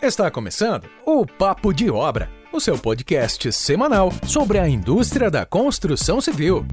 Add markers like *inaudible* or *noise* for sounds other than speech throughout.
Está começando o Papo de Obra, o seu podcast semanal sobre a indústria da construção civil.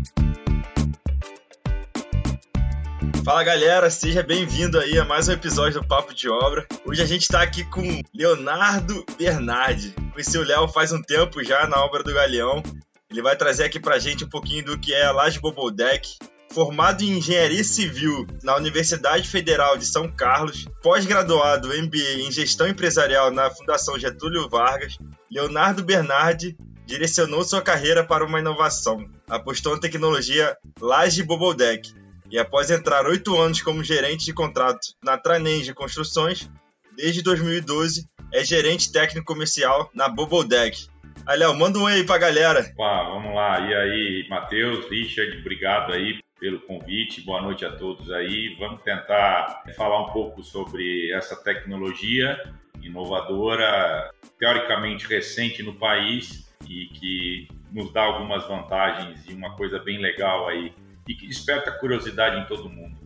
Fala galera, seja bem-vindo aí a mais um episódio do Papo de Obra. Hoje a gente está aqui com Leonardo Bernardi. Conheci o Léo faz um tempo já na obra do Galeão. Ele vai trazer aqui pra gente um pouquinho do que é a Laje Bobodeck, formado em Engenharia Civil na Universidade Federal de São Carlos, pós-graduado MBA em Gestão Empresarial na Fundação Getúlio Vargas, Leonardo Bernardi direcionou sua carreira para uma inovação. Apostou na tecnologia Laje Bobodeck e após entrar oito anos como gerente de contrato na Tranenge Construções, desde 2012 é gerente técnico comercial na Bobodeck. Aí, Léo, manda um aí pra galera. Uá, vamos lá. E aí, Matheus, Richard, obrigado aí pelo convite. Boa noite a todos aí. Vamos tentar falar um pouco sobre essa tecnologia inovadora, teoricamente recente no país e que nos dá algumas vantagens e uma coisa bem legal aí e que desperta curiosidade em todo mundo.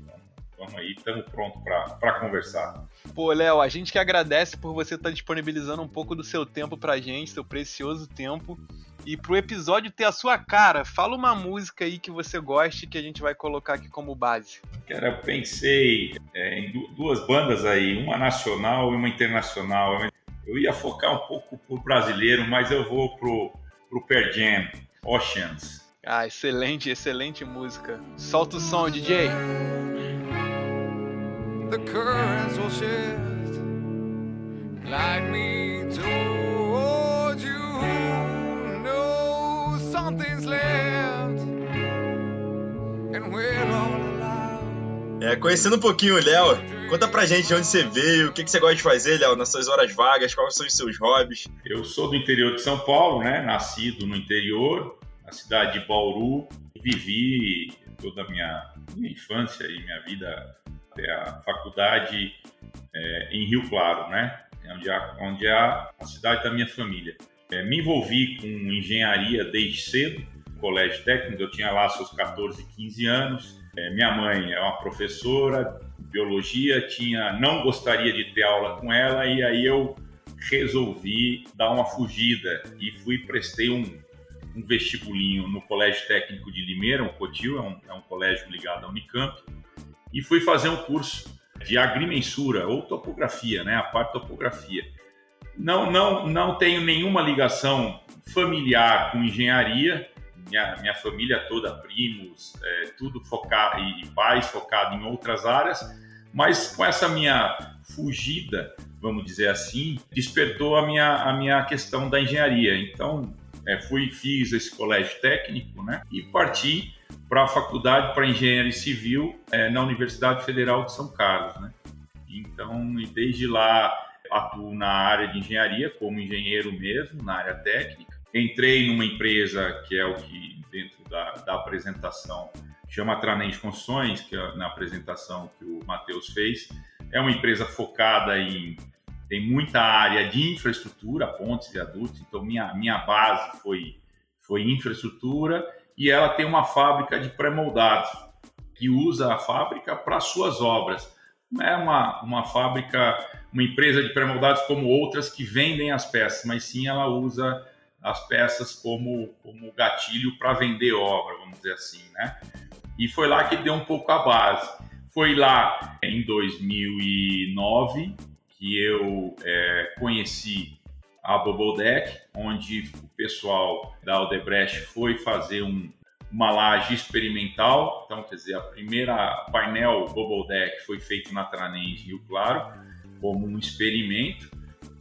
Vamos aí, estamos prontos para conversar. Pô, Léo, a gente que agradece por você estar tá disponibilizando um pouco do seu tempo pra gente, seu precioso tempo. E pro episódio ter a sua cara, fala uma música aí que você goste que a gente vai colocar aqui como base. Cara, eu pensei é, em duas bandas aí, uma nacional e uma internacional. Eu ia focar um pouco pro brasileiro, mas eu vou pro, pro Per Jam, Oceans. Ah, excelente, excelente música. Solta o som, DJ the currents will shift. Glide me towards É, conhecendo um pouquinho o Léo, conta pra gente de onde você veio, o que, que você gosta de fazer, Léo, nas suas horas vagas, quais são os seus hobbies. Eu sou do interior de São Paulo, né? Nascido no interior, na cidade de Bauru. Vivi toda a minha, minha infância e minha vida até a faculdade é, em Rio Claro, né? Onde é, onde é a, cidade da minha família. É, me envolvi com engenharia desde cedo, colégio técnico, eu tinha lá seus 14, 15 anos. É, minha mãe é uma professora de biologia, tinha, não gostaria de ter aula com ela e aí eu resolvi dar uma fugida e fui prestei um, um vestibulinho no Colégio Técnico de Limeira, o COTIL, é um, é um colégio ligado à Unicamp, e fui fazer um curso de agrimensura ou topografia, né, a parte topografia. Não, não, não tenho nenhuma ligação familiar com engenharia. Minha, minha família toda, primos, é, tudo focado e pais focado em outras áreas, mas com essa minha fugida, vamos dizer assim, despertou a minha, a minha questão da engenharia. Então, é, fui fiz esse colégio técnico, né, e parti para a faculdade para engenharia civil é, na Universidade Federal de São Carlos, né? Então, desde lá atuo na área de engenharia como engenheiro mesmo, na área técnica. Entrei numa empresa que é o que dentro da, da apresentação chama Tranente Construções, que é na apresentação que o Matheus fez. É uma empresa focada em tem muita área de infraestrutura, pontes, viadutos. Então minha minha base foi foi infraestrutura e ela tem uma fábrica de pré-moldados que usa a fábrica para suas obras. Não é uma, uma fábrica, uma empresa de pré-moldados como outras que vendem as peças, mas sim ela usa as peças como, como gatilho para vender obra, vamos dizer assim, né? E foi lá que deu um pouco a base. Foi lá em 2009 que eu é, conheci a Bobodeck, onde o pessoal da Odebrecht foi fazer um, uma laje experimental. Então, quer dizer, a primeira painel Bobodeck foi feito na Tranenge Rio Claro, como um experimento.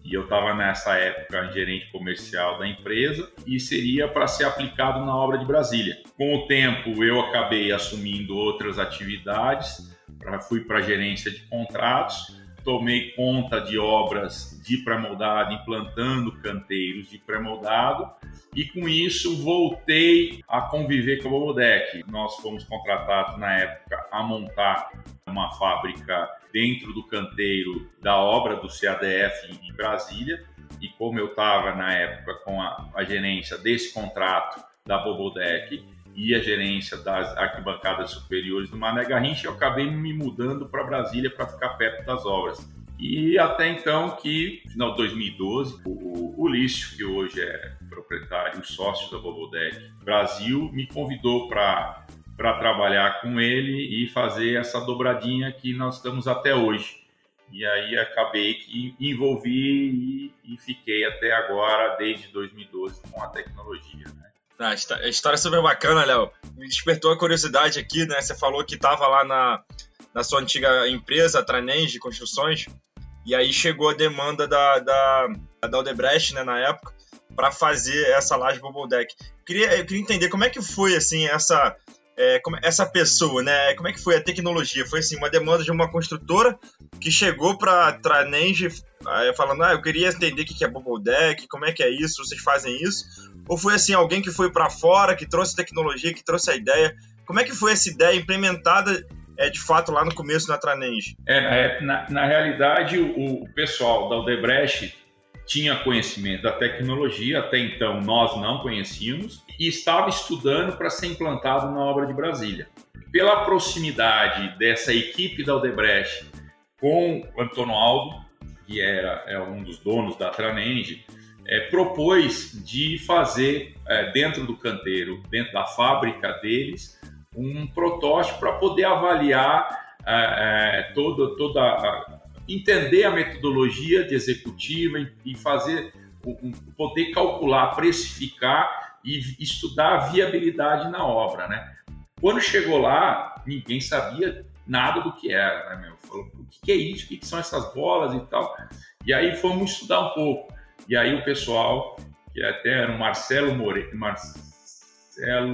E eu estava nessa época gerente comercial da empresa e seria para ser aplicado na obra de Brasília. Com o tempo, eu acabei assumindo outras atividades, pra, fui para gerência de contratos tomei conta de obras de pré-moldado, implantando canteiros de pré-moldado e com isso voltei a conviver com a Bobodec. Nós fomos contratados na época a montar uma fábrica dentro do canteiro da obra do CADF em Brasília e como eu estava na época com a, a gerência desse contrato da Bobodec, e a gerência das arquibancadas superiores do Mané Garrincha, eu acabei me mudando para Brasília para ficar perto das obras. E até então que, final de 2012, o, o Lício, que hoje é proprietário sócio da Bobodec Brasil, me convidou para trabalhar com ele e fazer essa dobradinha que nós estamos até hoje. E aí acabei que envolvi e, e fiquei até agora, desde 2012, com a tecnologia. Né? Ah, a história é super bacana, Léo. Me despertou a curiosidade aqui, né? Você falou que estava lá na, na sua antiga empresa, a Tranenge de Construções, e aí chegou a demanda da, da, da né, na época, para fazer essa laje Bubble Deck. Eu queria, eu queria entender como é que foi, assim, essa, é, como, essa pessoa, né? Como é que foi a tecnologia? Foi, assim, uma demanda de uma construtora que chegou para Tranenge falando, ah, eu queria entender o que é Bubble Deck, como é que é isso, vocês fazem isso? Ou foi assim, alguém que foi para fora, que trouxe tecnologia, que trouxe a ideia? Como é que foi essa ideia implementada é, de fato lá no começo na Tranenge? É, na, na realidade, o, o pessoal da Odebrecht tinha conhecimento da tecnologia, até então nós não conhecíamos, e estava estudando para ser implantado na obra de Brasília. Pela proximidade dessa equipe da Odebrecht com o Antônio Aldo, que era é um dos donos da Tranenge, é, propôs de fazer é, dentro do canteiro, dentro da fábrica deles, um protótipo para poder avaliar é, é, toda, toda a, entender a metodologia de executiva e fazer poder calcular, precificar e estudar a viabilidade na obra, né? Quando chegou lá, ninguém sabia nada do que era, né, meu? Falou, o que é isso? O que são essas bolas e tal? E aí fomos estudar um pouco. E aí o pessoal, que até era o Marcelo Moreira, Marcelo,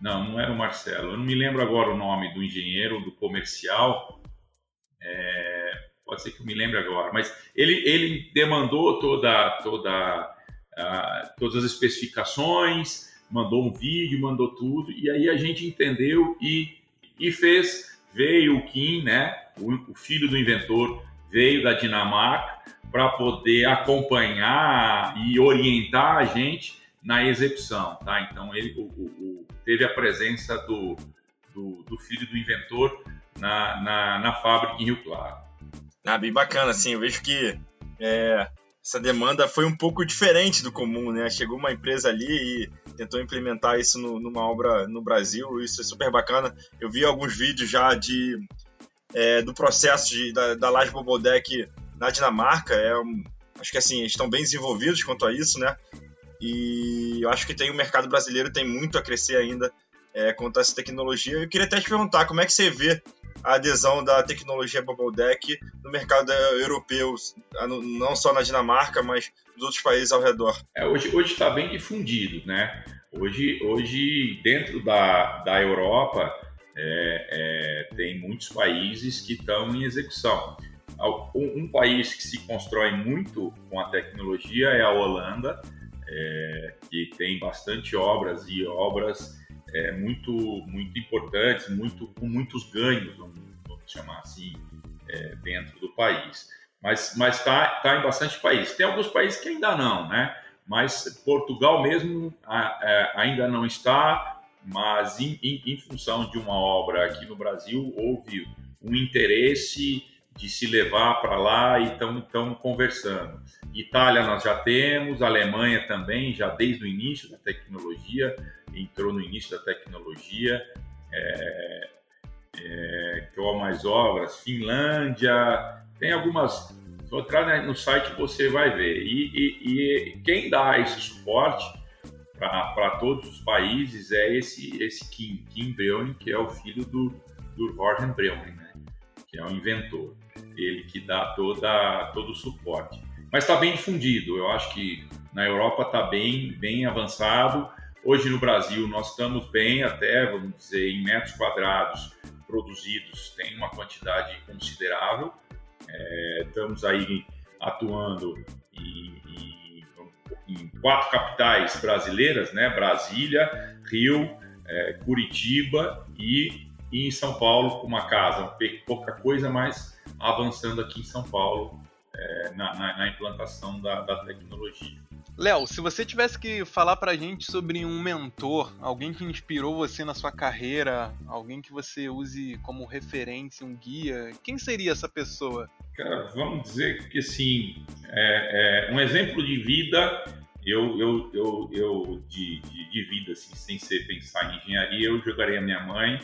não, não era o Marcelo, eu não me lembro agora o nome do engenheiro, do comercial, é, pode ser que eu me lembre agora, mas ele, ele demandou toda, toda, uh, todas as especificações, mandou um vídeo, mandou tudo, e aí a gente entendeu e, e fez, veio o Kim, né, o, o filho do inventor, veio da Dinamarca, para poder acompanhar e orientar a gente na execução, tá? Então ele o, o, teve a presença do, do, do, filho do inventor na, na, na, fábrica em Rio Claro. Ah, bem bacana, assim, eu vejo que é, essa demanda foi um pouco diferente do comum, né? Chegou uma empresa ali e tentou implementar isso no, numa obra no Brasil, isso é super bacana. Eu vi alguns vídeos já de é, do processo de, da, da Laje Bobodec na Dinamarca. É um, acho que assim, estão bem desenvolvidos quanto a isso, né? E eu acho que tem o mercado brasileiro tem muito a crescer ainda é, quanto a essa tecnologia. Eu queria até te perguntar como é que você vê a adesão da tecnologia Bubble Deck no mercado europeu, não só na Dinamarca, mas nos outros países ao redor. É, hoje está bem difundido, né? Hoje, hoje dentro da, da Europa, é, é, tem muitos países que estão em execução. Um, país que se constrói muito com a tecnologia é a Holanda, é, que tem bastante obras e obras é, muito, muito importantes, muito, com muitos ganhos, vamos, vamos chamar assim, é, dentro do país. Mas está tá em bastante países. Tem alguns países que ainda não, né? Mas Portugal mesmo a, é, ainda não está, mas em, em, em função de uma obra aqui no Brasil, houve um interesse de se levar para lá e estão conversando. Itália nós já temos, Alemanha também, já desde o início da tecnologia, entrou no início da tecnologia. É, é, que mais obras, Finlândia, tem algumas. Entrar no site você vai ver. E, e, e quem dá esse suporte para todos os países é esse, esse Kim, Kim Breuning, que é o filho do, do Jorgen Breuning, né? que é o inventor ele que dá toda, todo o suporte. Mas está bem difundido, eu acho que na Europa está bem, bem avançado. Hoje no Brasil nós estamos bem, até vamos dizer, em metros quadrados produzidos, tem uma quantidade considerável. É, estamos aí atuando em, em, quatro capitais brasileiras, né? Brasília, Rio, é, Curitiba e, e, em São Paulo com uma casa, pouca coisa, mas avançando aqui em São Paulo é, na, na, na, implantação da, da tecnologia. Léo, se você tivesse que falar pra gente sobre um mentor, alguém que inspirou você na sua carreira, alguém que você use como referência, um guia, quem seria essa pessoa? Cara, vamos dizer que assim, é, é um exemplo de vida, eu, eu, eu, eu de, de, de, vida, assim, sem ser pensar em engenharia, eu jogaria minha mãe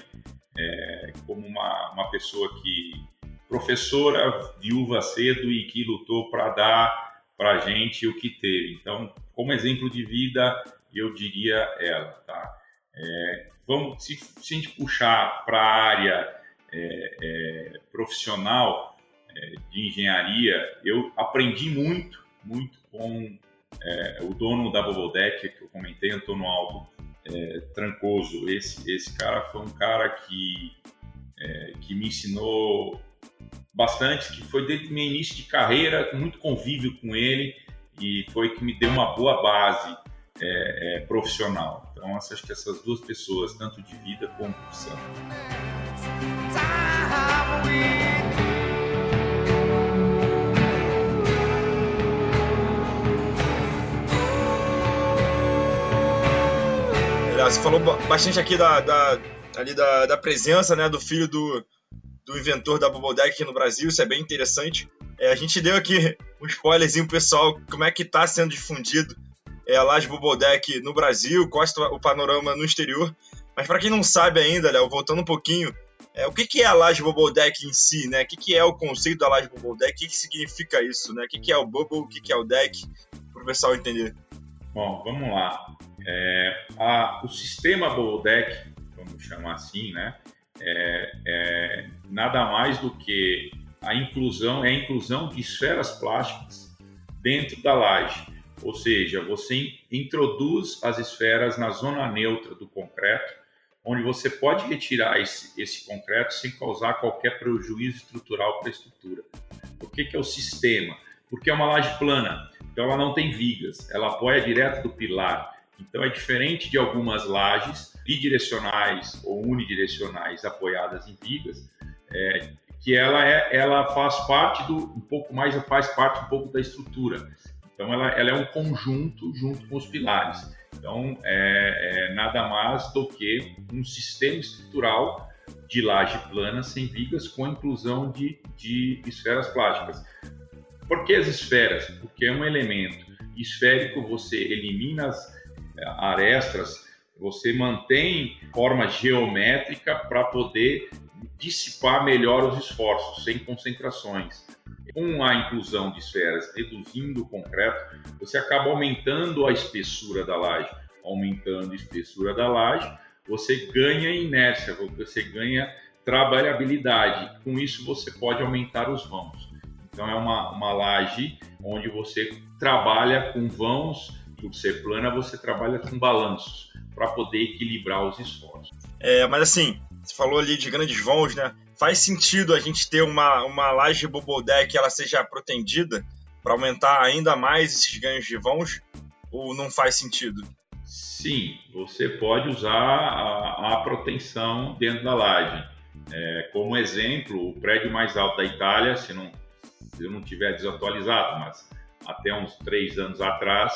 é, como uma, uma pessoa que, professora, viúva cedo e que lutou para dar para a gente o que teve. Então, como exemplo de vida, eu diria ela. Tá? É, vamos, se, se, a gente puxar para a área é, é, profissional é, de engenharia, eu aprendi muito, muito com é, o dono da Bobodeck, que eu comentei, Antônio Aldo é, Trancoso. Esse, esse cara foi um cara que, que me ensinou bastante, que foi desde o meu início de carreira, muito convívio com ele e foi que me deu uma boa base é, é, profissional. Então, acho que essas duas pessoas, tanto de vida como profissão. Você falou bastante aqui da, da ali da, da presença né, do filho do, do inventor da Bubble Deck aqui no Brasil, isso é bem interessante. É, a gente deu aqui um spoilerzinho pessoal, como é que está sendo difundido é, a Laje Bubble Deck no Brasil, qual é o panorama no exterior. Mas para quem não sabe ainda, Léo, voltando um pouquinho, é, o que, que é a Laje Bubble Deck em si, né? O que, que é o conceito da Laje Bubble Deck? O que, que significa isso, né? O que, que é o Bubble, o que, que é o Deck, para o pessoal entender. Bom, vamos lá. É, a, o sistema Bubble Deck, vamos chamar assim, né? É, é nada mais do que a inclusão, é a inclusão de esferas plásticas dentro da laje. Ou seja, você introduz as esferas na zona neutra do concreto, onde você pode retirar esse, esse concreto sem causar qualquer prejuízo estrutural para a estrutura. Por que, que é o sistema? Porque é uma laje plana, então ela não tem vigas, ela apoia direto do pilar. Então é diferente de algumas lajes bidirecionais ou unidirecionais apoiadas em vigas, é, que ela, é, ela faz parte do um pouco mais faz parte um pouco da estrutura. Então ela, ela é um conjunto junto com os pilares. Então é, é nada mais do que um sistema estrutural de laje plana sem vigas com inclusão de, de esferas plásticas. Por que as esferas? Porque é um elemento esférico, você elimina as é, arestas você mantém forma geométrica para poder dissipar melhor os esforços, sem concentrações. Com a inclusão de esferas, reduzindo o concreto, você acaba aumentando a espessura da laje. Aumentando a espessura da laje, você ganha inércia, você ganha trabalhabilidade. Com isso, você pode aumentar os vãos. Então, é uma, uma laje onde você trabalha com vãos, por ser plana, você trabalha com balanços para poder equilibrar os esforços. É, mas assim, você falou ali de grandes vãos, né? Faz sentido a gente ter uma, uma laje Bobodé que ela seja protendida para aumentar ainda mais esses ganhos de vãos? Ou não faz sentido? Sim, você pode usar a, a proteção dentro da laje. É, como exemplo, o prédio mais alto da Itália, se, não, se eu não tiver desatualizado, mas até uns três anos atrás,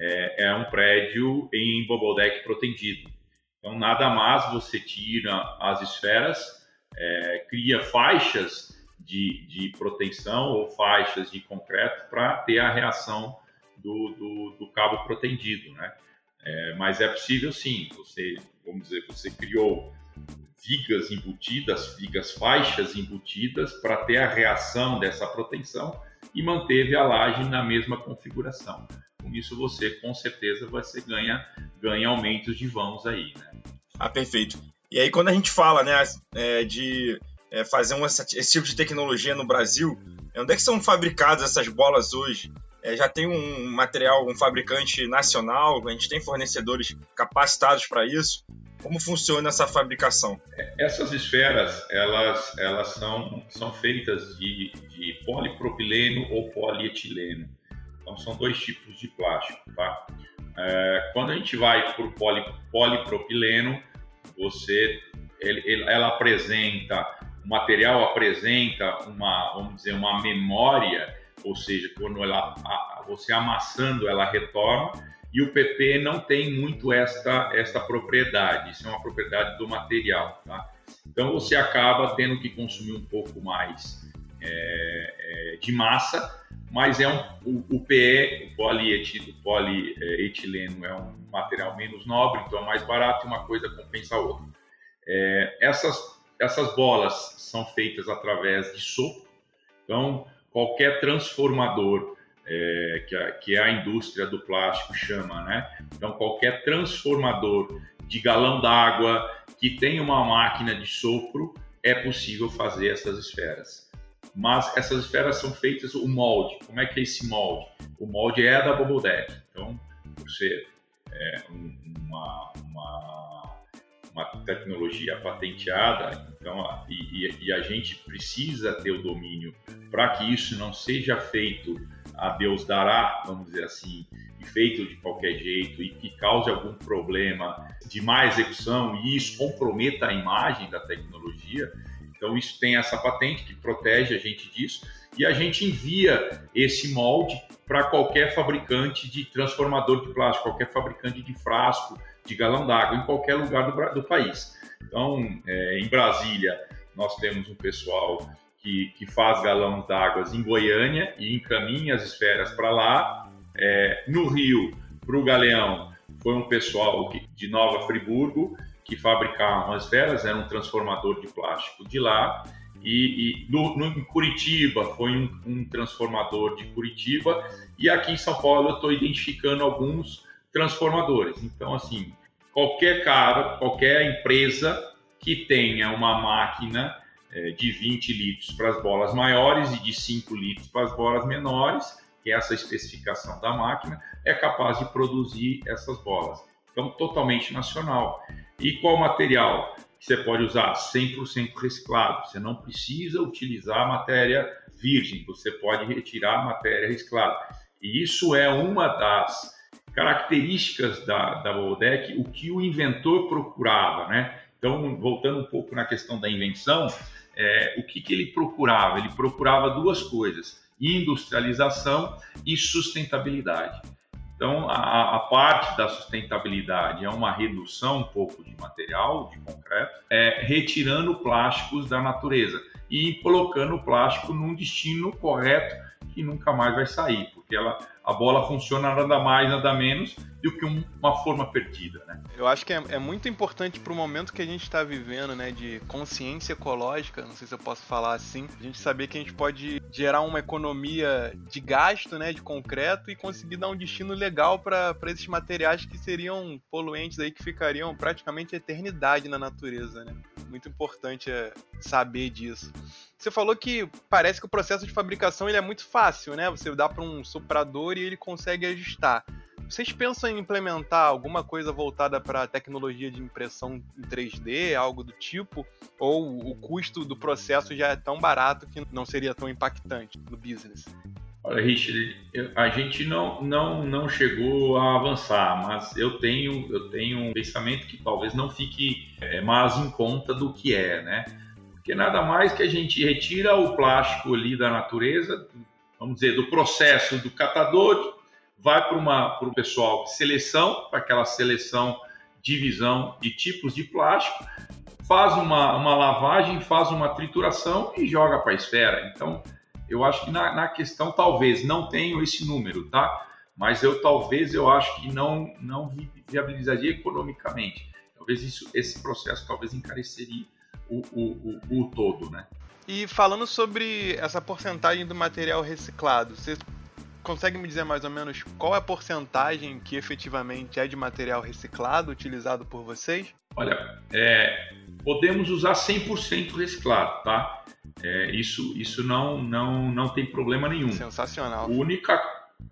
é, é um prédio em deck protegido. Então, nada mais você tira as esferas, é, cria faixas de, de proteção ou faixas de concreto para ter a reação do, do, do cabo protendido, né? É, mas é possível sim, você, vamos dizer, você criou vigas embutidas, vigas faixas embutidas para ter a reação dessa proteção e manteve a laje na mesma configuração. Com isso você com certeza você ganha, ganha aumentos de vãos aí, né? Ah, perfeito. E aí quando a gente fala né, é, de é, fazer um, esse tipo de tecnologia no Brasil, onde é que são fabricadas essas bolas hoje? É, já tem um material, um fabricante nacional, a gente tem fornecedores capacitados para isso. Como funciona essa fabricação? Essas esferas, elas, elas são, são feitas de, de polipropileno ou polietileno. Então, são dois tipos de plástico, tá? É, quando a gente vai para o poli, polipropileno, você, ele, ele, ela apresenta, o material apresenta uma, vamos dizer, uma memória ou seja, quando ela, a, você amassando ela retorna, e o PP não tem muito esta, esta propriedade, isso é uma propriedade do material. Tá? Então você acaba tendo que consumir um pouco mais é, é, de massa, mas é um, o, o PE, o polietileno, é um material menos nobre, então é mais barato e uma coisa compensa a outra. É, essas, essas bolas são feitas através de sopro, então qualquer transformador é, que, a, que a indústria do plástico chama, né? Então, qualquer transformador de galão d'água que tem uma máquina de sopro, é possível fazer essas esferas. Mas essas esferas são feitas o molde. Como é que é esse molde? O molde é da Bobodeck. Então, por ser é, uma, uma, uma, tecnologia patenteada, então, e, e a gente precisa ter o domínio para que isso não seja feito a Deus dará, vamos dizer assim, e feito de qualquer jeito e que cause algum problema de má execução e isso comprometa a imagem da tecnologia. Então, isso tem essa patente que protege a gente disso e a gente envia esse molde para qualquer fabricante de transformador de plástico, qualquer fabricante de frasco, de galão d'água, em qualquer lugar do, do país. Então, é, em Brasília, nós temos um pessoal que, que faz galões d'água em Goiânia e encaminha as esferas para lá. É, no Rio, para o Galeão, foi um pessoal de Nova Friburgo que fabricava as esferas, era um transformador de plástico de lá. E, e no, no, em Curitiba foi um, um, transformador de Curitiba e aqui em São Paulo eu estou identificando alguns transformadores. Então, assim, qualquer cara, qualquer empresa que tenha uma máquina é, de 20 litros para as bolas maiores e de 5 litros para as bolas menores, que é essa especificação da máquina, é capaz de produzir essas bolas. Então, totalmente nacional. E qual material que você pode usar? 100% reciclado. Você não precisa utilizar matéria virgem, você pode retirar matéria reciclada. E isso é uma das características da, da o que o inventor procurava, né? Então, voltando um pouco na questão da invenção, é, o que, que ele procurava? Ele procurava duas coisas: industrialização e sustentabilidade. Então, a, a, parte da sustentabilidade é uma redução um pouco de material, de concreto, é, retirando plásticos da natureza e colocando o plástico num destino correto que nunca mais vai sair, porque ela, a bola funciona nada mais, nada menos do que um, uma forma perdida, né? Eu acho que é, é muito importante para o momento que a gente está vivendo, né, de consciência ecológica, não sei se eu posso falar assim, a gente saber que a gente pode gerar uma economia de gasto, né, de concreto e conseguir dar um destino legal para esses materiais que seriam poluentes aí que ficariam praticamente a eternidade na natureza, né? Muito importante é saber disso. Você falou que parece que o processo de fabricação ele é muito fácil, né? Você dá para um soprador e ele consegue ajustar. Vocês pensam em implementar alguma coisa voltada para tecnologia de impressão em 3D, algo do tipo? Ou o custo do processo já é tão barato que não seria tão impactante no business? Olha, Richard, a gente não, não, não chegou a avançar, mas eu tenho, eu tenho um pensamento que talvez não fique é, mais em conta do que é, né? Porque nada mais que a gente retira o plástico ali da natureza, vamos dizer, do processo do catador, vai para o pessoal de seleção, para aquela seleção, divisão de tipos de plástico, faz uma, uma lavagem, faz uma trituração e joga para a esfera. Então, eu acho que na, na, questão talvez não tenho esse número, tá? Mas eu talvez eu acho que não não viabilizaria economicamente. Talvez isso, esse processo talvez encareceria o, o, o, o todo, né? E falando sobre essa porcentagem do material reciclado, você consegue me dizer mais ou menos qual é a porcentagem que efetivamente é de material reciclado utilizado por vocês? Olha, é, podemos usar 100% reciclado, tá? É, isso isso não, não, não tem problema nenhum. Sensacional. A única,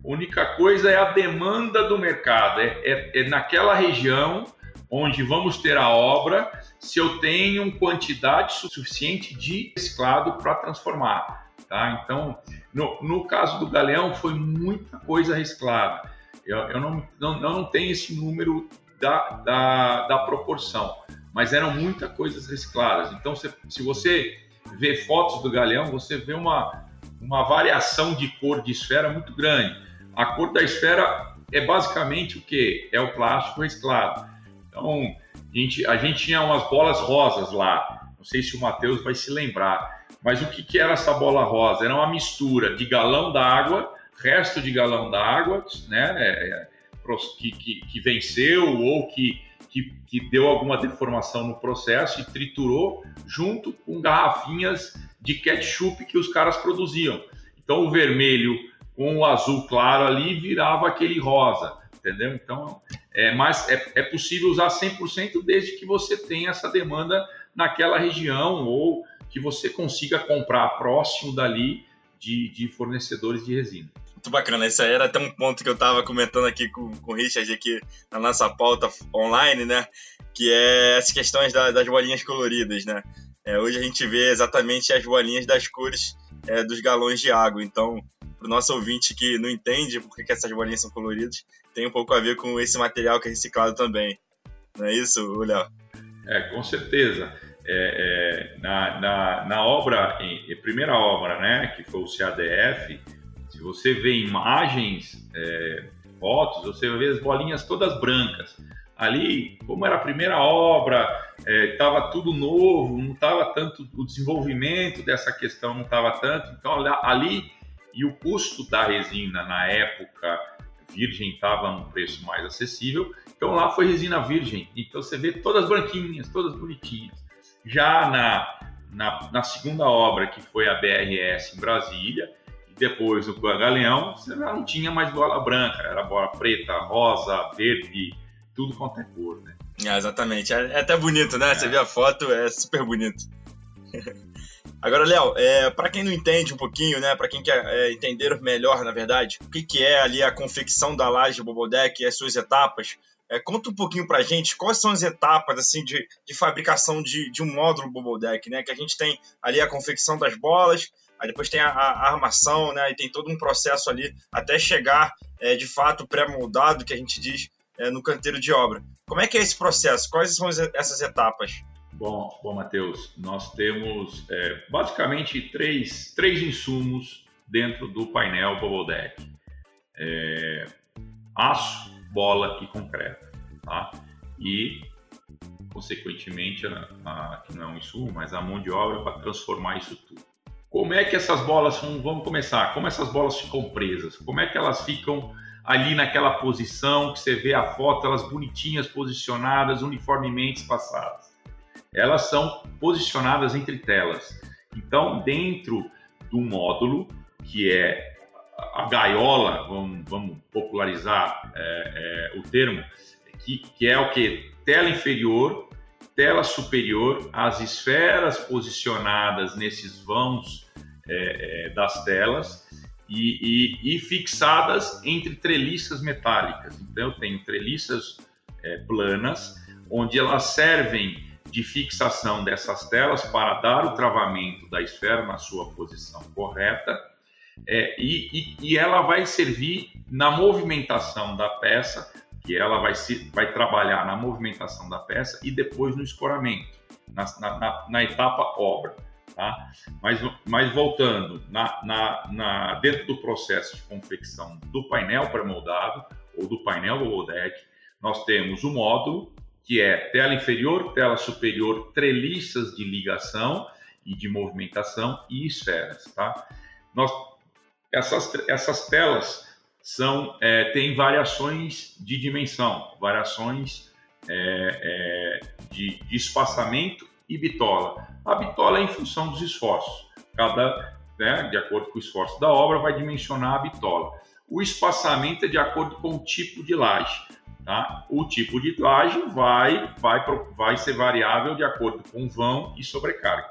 única coisa é a demanda do mercado. É, é, é naquela região onde vamos ter a obra se eu tenho quantidade suficiente de reciclado para transformar. Tá? Então, no, no, caso do Galeão, foi muita coisa reciclada. Eu, eu não, não, não tenho esse número da, da, da proporção, mas eram muitas coisas recicladas. Então, se, se você vê fotos do Galeão, você vê uma, uma variação de cor de esfera muito grande. A cor da esfera é basicamente o que? É o plástico reciclado. Então, a gente, a gente tinha umas bolas rosas lá. Não sei se o Matheus vai se lembrar. Mas o que, que era essa bola rosa? Era uma mistura de galão d'água, resto de galão d'água, né? É, que, que, que venceu ou que que, que, deu alguma deformação no processo e triturou junto com garrafinhas de ketchup que os caras produziam. Então o vermelho com o azul claro ali virava aquele rosa, entendeu? Então é, mas é, é possível usar 100% desde que você tenha essa demanda naquela região ou que você consiga comprar próximo dali de, de fornecedores de resina. Muito bacana, isso aí era até um ponto que eu estava comentando aqui com, com o Richard aqui na nossa pauta online, né? Que é as questões da, das bolinhas coloridas, né? É, hoje a gente vê exatamente as bolinhas das cores é, dos galões de água. Então, para o nosso ouvinte que não entende por que essas bolinhas são coloridas, tem um pouco a ver com esse material que é reciclado também. Não é isso, Léo? É, com certeza. É, é, na, na, na, obra, em, primeira obra, né, que foi o CADF, se você vê imagens, é, fotos, você vê as bolinhas todas brancas. Ali, como era a primeira obra, estava é, tudo novo, não estava tanto o desenvolvimento dessa questão não estava tanto. Então ali e o custo da resina na época virgem estava num preço mais acessível. Então lá foi resina virgem. Então você vê todas branquinhas, todas bonitinhas. Já na, na, na segunda obra, que foi a BRS em Brasília, depois do Galeão, você já não tinha mais bola branca, era bola preta, rosa, verde, tudo quanto é cor, né? Ah, exatamente. É, é, até bonito, né? É. Você vê a foto, é super bonito. *laughs* Agora, Léo, é, para quem não entende um pouquinho, né, para quem quer é, entender melhor, na verdade, o que, que é ali a confecção da laje Bobodeck e as suas etapas, é, conta um pouquinho para gente quais são as etapas assim de, de fabricação de, de um módulo Bobodeck, né? Que a gente tem ali a confecção das bolas, aí depois tem a, a, armação, né? E tem todo um processo ali até chegar é, de fato pré-moldado, que a gente diz, é, no canteiro de obra. Como é que é esse processo? Quais são essas etapas? Bom, bom Matheus, nós temos é, basicamente três, três insumos dentro do painel Bubble Deck. É, aço, bola e concreto. Tá? E, consequentemente, a, a, que não é um insumo, mas a mão de obra para transformar isso tudo. Como é que essas bolas vamos começar, como essas bolas ficam presas? Como é que elas ficam ali naquela posição que você vê a foto, elas bonitinhas, posicionadas, uniformemente espaçadas? Elas são posicionadas entre telas. Então, dentro do módulo, que é a gaiola, vamos, vamos popularizar é, é, o termo, que, que é o que? Tela inferior tela superior, as esferas posicionadas nesses vãos é, é, das telas e, e, e, fixadas entre treliças metálicas. Então, eu tenho treliças é, planas, onde elas servem de fixação dessas telas para dar o travamento da esfera na sua posição correta. É, e, e, ela vai servir na movimentação da peça que ela vai, se, vai trabalhar na movimentação da peça e depois no escoramento, na, na, na etapa obra. Tá? Mas, mas voltando, na, na, na, dentro do processo de confecção do painel pré-moldado ou do painel holodeck, nós temos o módulo, que é tela inferior, tela superior, treliças de ligação e de movimentação e esferas. Tá? Nós, essas, essas telas são é, tem variações de dimensão, variações é, é, de, de, espaçamento e bitola. A bitola é em função dos esforços. Cada, né, de acordo com o esforço da obra, vai dimensionar a bitola. O espaçamento é de acordo com o tipo de laje. Tá? O tipo de laje vai, vai, vai ser variável de acordo com vão e sobrecarga.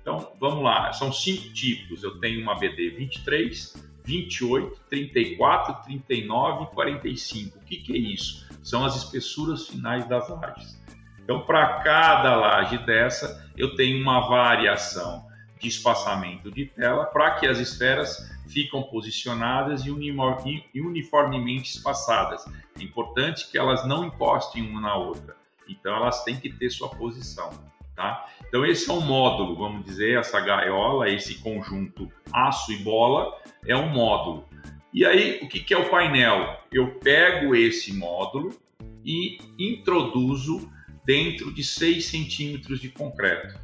Então, vamos lá, são cinco tipos. Eu tenho uma BD 23, 28, 34, 39 e 45. O que, que é isso? São as espessuras finais das lajes. Então, para cada laje dessa, eu tenho uma variação de espaçamento de tela para que as esferas ficam posicionadas e uniformemente espaçadas. É importante que elas não encostem uma na outra. Então, elas têm que ter sua posição. Tá? Então esse é um módulo, vamos dizer, essa gaiola, esse conjunto aço e bola é um módulo. E aí, o que, é o painel? Eu pego esse módulo e introduzo dentro de 6 centímetros de concreto.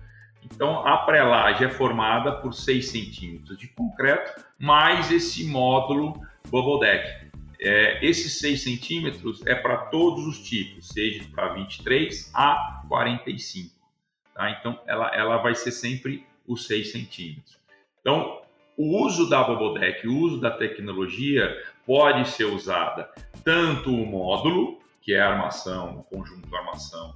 Então, a pré-laje é formada por 6 centímetros de concreto, mais esse módulo bubble deck. É, esses 6 centímetros é para todos os tipos, seja para 23 a 45. Tá? Então, ela, ela vai ser sempre os 6 centímetros. Então, o uso da bubble deck, o uso da tecnologia pode ser usada tanto o módulo, que é armação, conjunto armação,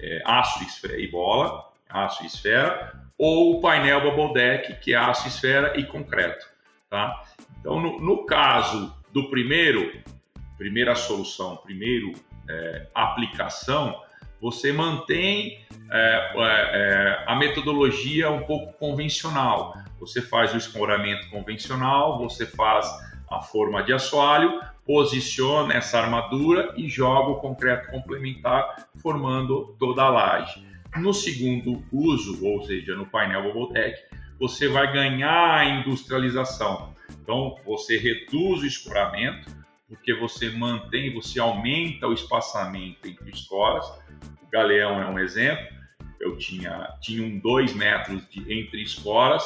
é, aço, esfera e bola, aço e esfera, ou o painel bubble deck, que é aço, esfera e concreto. Tá? Então, no, no caso do primeiro, primeira solução, primeiro é, aplicação, você mantém é, é, é, a metodologia um pouco convencional. Você faz o escoramento convencional, você faz a forma de assoalho, posiciona essa armadura e joga o concreto complementar, formando toda a laje. No segundo uso, ou seja, no painel Bobotec, você vai ganhar a industrialização. Então, você reduz o escoramento, porque você mantém, você aumenta o espaçamento entre escoras. O galeão é um exemplo. Eu tinha, tinha um dois metros de, entre escoras.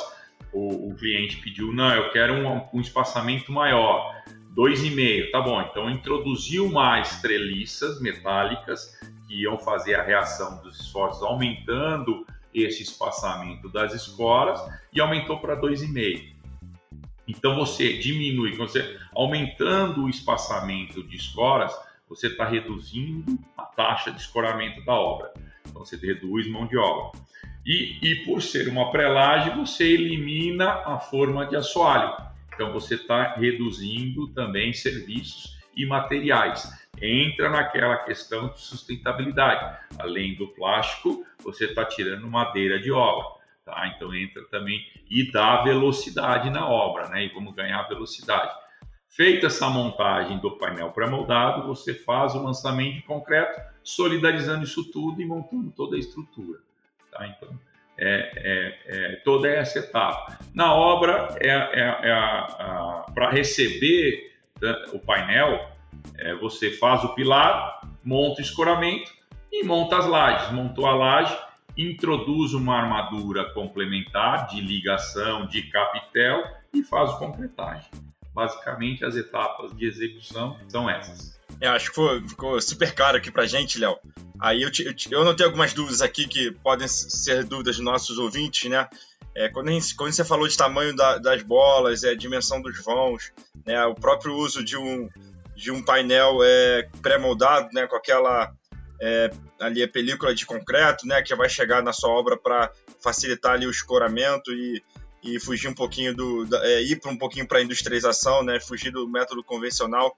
O, o, cliente pediu, não, eu quero um, um espaçamento maior, dois e meio. Tá bom, então introduziu mais treliças metálicas que iam fazer a reação dos esforços, aumentando esse espaçamento das escoras e aumentou para dois e meio. Então você diminui, você aumentando o espaçamento de escoras, você está reduzindo a taxa de escoramento da obra. Então você reduz mão de obra. E, e por ser uma prelagem, você elimina a forma de assoalho. Então você está reduzindo também serviços e materiais. Entra naquela questão de sustentabilidade. Além do plástico, você está tirando madeira de obra. Tá? Então entra também e dá velocidade na obra, né? E vamos ganhar velocidade. Feita essa montagem do painel pré-moldado, você faz o lançamento de concreto, solidarizando isso tudo e montando toda a estrutura. Tá? Então, é, é, é, toda essa etapa. Na obra, é, é, é para receber o painel, é, você faz o pilar, monta o escoramento e monta as lajes. Montou a laje, introduz uma armadura complementar de ligação de capitel e faz o concretagem. Basicamente, as etapas de execução são essas. É, acho que ficou, super claro aqui pra gente, Léo. Aí eu, eu, eu algumas dúvidas aqui que podem ser dúvidas dos nossos ouvintes, né? É, quando, gente, quando, você falou de tamanho da, das bolas, é, dimensão dos vãos, né, o próprio uso de um, de um painel é, pré-moldado, né, com aquela é, ali a película de concreto, né, que vai chegar na sua obra para facilitar ali o escoramento e, e fugir um pouquinho do da, é, ir para um pouquinho para a industrialização, né, fugir do método convencional.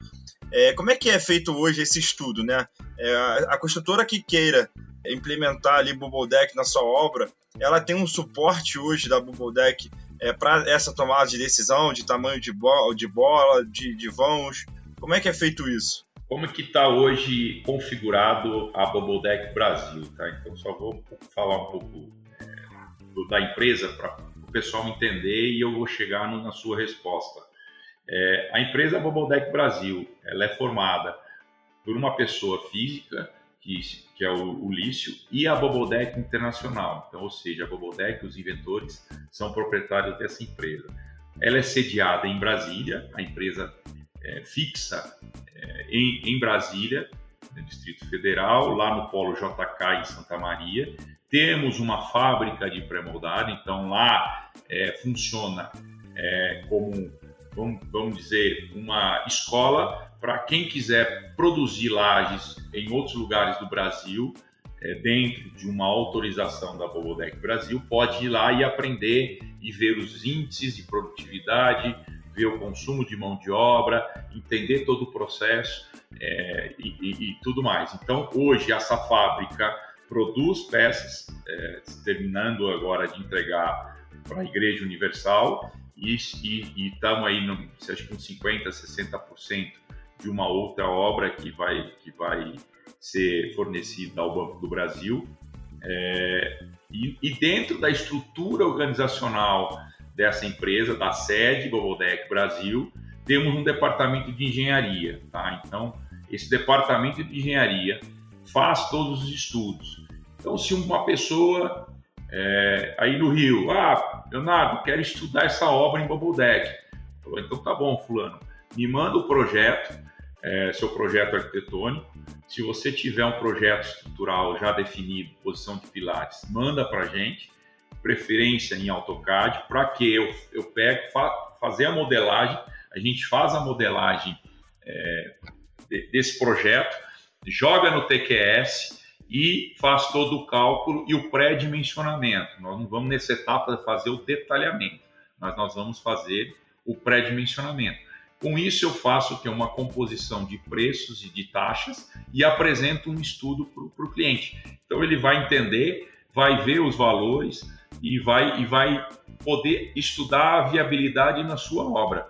É, como é que é feito hoje esse estudo, né? É, a, a, construtora que queira implementar ali Bubble Deck na sua obra, ela tem um suporte hoje da Bubble Deck é, para essa tomada de decisão, de tamanho de, bo de bola, de, de vãos. Como é que é feito isso? como que está hoje configurado a Bubble Deck Brasil, tá? Então só vou falar um pouco é, da empresa para o pessoal entender e eu vou chegar no, na sua resposta. É, a empresa Bubble Deck Brasil, ela é formada por uma pessoa física que, que é o, o Lício e a Bubble Deck Internacional. Então, ou seja, a Bubble Deck, os inventores são proprietários dessa empresa. Ela é sediada em Brasília, a empresa é, fixa é, em, em, Brasília, no Distrito Federal, lá no Polo JK em Santa Maria. Temos uma fábrica de pré-moldado, então lá é, funciona é, como, vamos, vamos dizer, uma escola para quem quiser produzir lajes em outros lugares do Brasil, é, dentro de uma autorização da Bobodec Brasil, pode ir lá e aprender e ver os índices de produtividade, ver o consumo de mão de obra, entender todo o processo é, e, e, e, tudo mais. Então, hoje, essa fábrica produz peças, é, terminando agora de entregar para a Igreja Universal, e estamos aí, no, acho que uns 50%, 60% de uma outra obra que vai, que vai ser fornecida ao Banco do Brasil. É, E, e dentro da estrutura organizacional dessa empresa, da sede Bobodeck Brasil, temos um departamento de engenharia, tá? Então, esse departamento de engenharia faz todos os estudos. Então, se uma pessoa é, aí no Rio, ah, Leonardo, quero estudar essa obra em Bobodeck. Então, tá bom, fulano, me manda o projeto, é, seu projeto arquitetônico. Se você tiver um projeto estrutural já definido, posição de pilares, manda para gente, preferência em AutoCAD, para que eu, eu pegue, fa, fazer a modelagem, a gente faz a modelagem é, desse projeto, joga no TQS e faz todo o cálculo e o pré-dimensionamento. Nós não vamos nessa etapa fazer o detalhamento, mas nós vamos fazer o pré-dimensionamento. Com isso, eu faço que uma composição de preços e de taxas e apresento um estudo para o cliente. Então, ele vai entender, vai ver os valores e vai, e vai poder estudar a viabilidade na sua obra.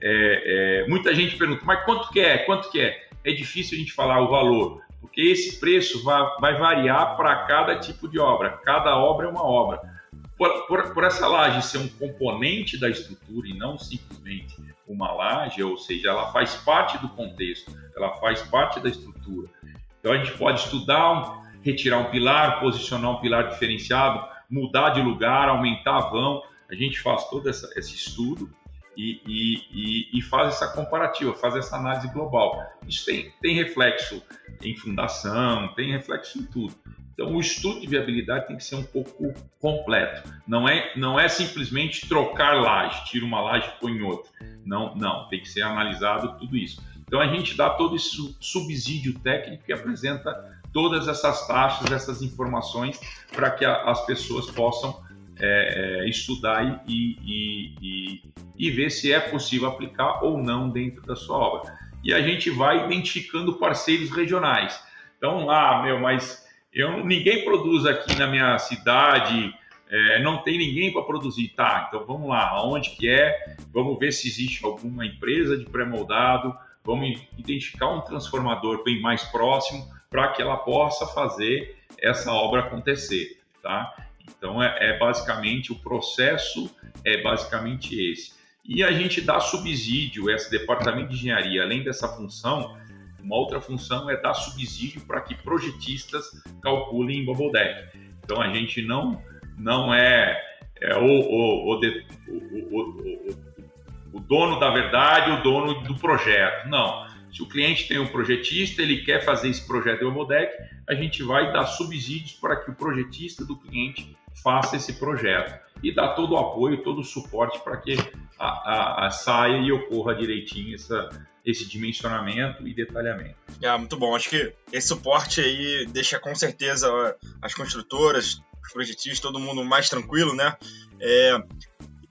É, é, muita gente pergunta, mas quanto que é? Quanto que é? É difícil a gente falar o valor, porque esse preço vai, vai variar para cada tipo de obra. Cada obra é uma obra. Por, por, por essa laje ser um componente da estrutura e não simplesmente uma laje, ou seja, ela faz parte do contexto, ela faz parte da estrutura. Então a gente pode estudar, retirar um pilar, posicionar um pilar diferenciado, mudar de lugar, aumentar vão. A gente faz todo essa, esse estudo e, e, e, e, faz essa comparativa, faz essa análise global. Isso tem, tem reflexo em fundação, tem reflexo em tudo. Então, o estudo de viabilidade tem que ser um pouco completo. Não é, não é simplesmente trocar laje, tira uma laje e põe outra. Não, não, tem que ser analisado tudo isso. Então, a gente dá todo esse subsídio técnico que apresenta todas essas taxas, essas informações, para que a, as pessoas possam é, é, estudar e, e, e, e ver se é possível aplicar ou não dentro da sua obra. E a gente vai identificando parceiros regionais. Então, ah, meu, mas eu, ninguém produz aqui na minha cidade, é, não tem ninguém para produzir. Tá, então vamos lá, aonde que é? Vamos ver se existe alguma empresa de pré-moldado, vamos identificar um transformador bem mais próximo para que ela possa fazer essa obra acontecer, tá? Então é, é basicamente o processo é basicamente esse. E a gente dá subsídio, esse departamento de engenharia, além dessa função, uma outra função é dar subsídio para que projetistas calculem em Bubble Deck. Então a gente não, não é, é o, o, o, de, o, dono da verdade, o dono do projeto. Não. Se o cliente tem um projetista, ele quer fazer esse projeto Deck, a gente vai dar subsídios para que o projetista do cliente faça esse projeto e dar todo o apoio, todo o suporte para que a, a, a saia e ocorra direitinho essa, esse dimensionamento e detalhamento. É, muito bom. Acho que esse suporte aí deixa com certeza as construtoras, os projetistas, todo mundo mais tranquilo, né? É,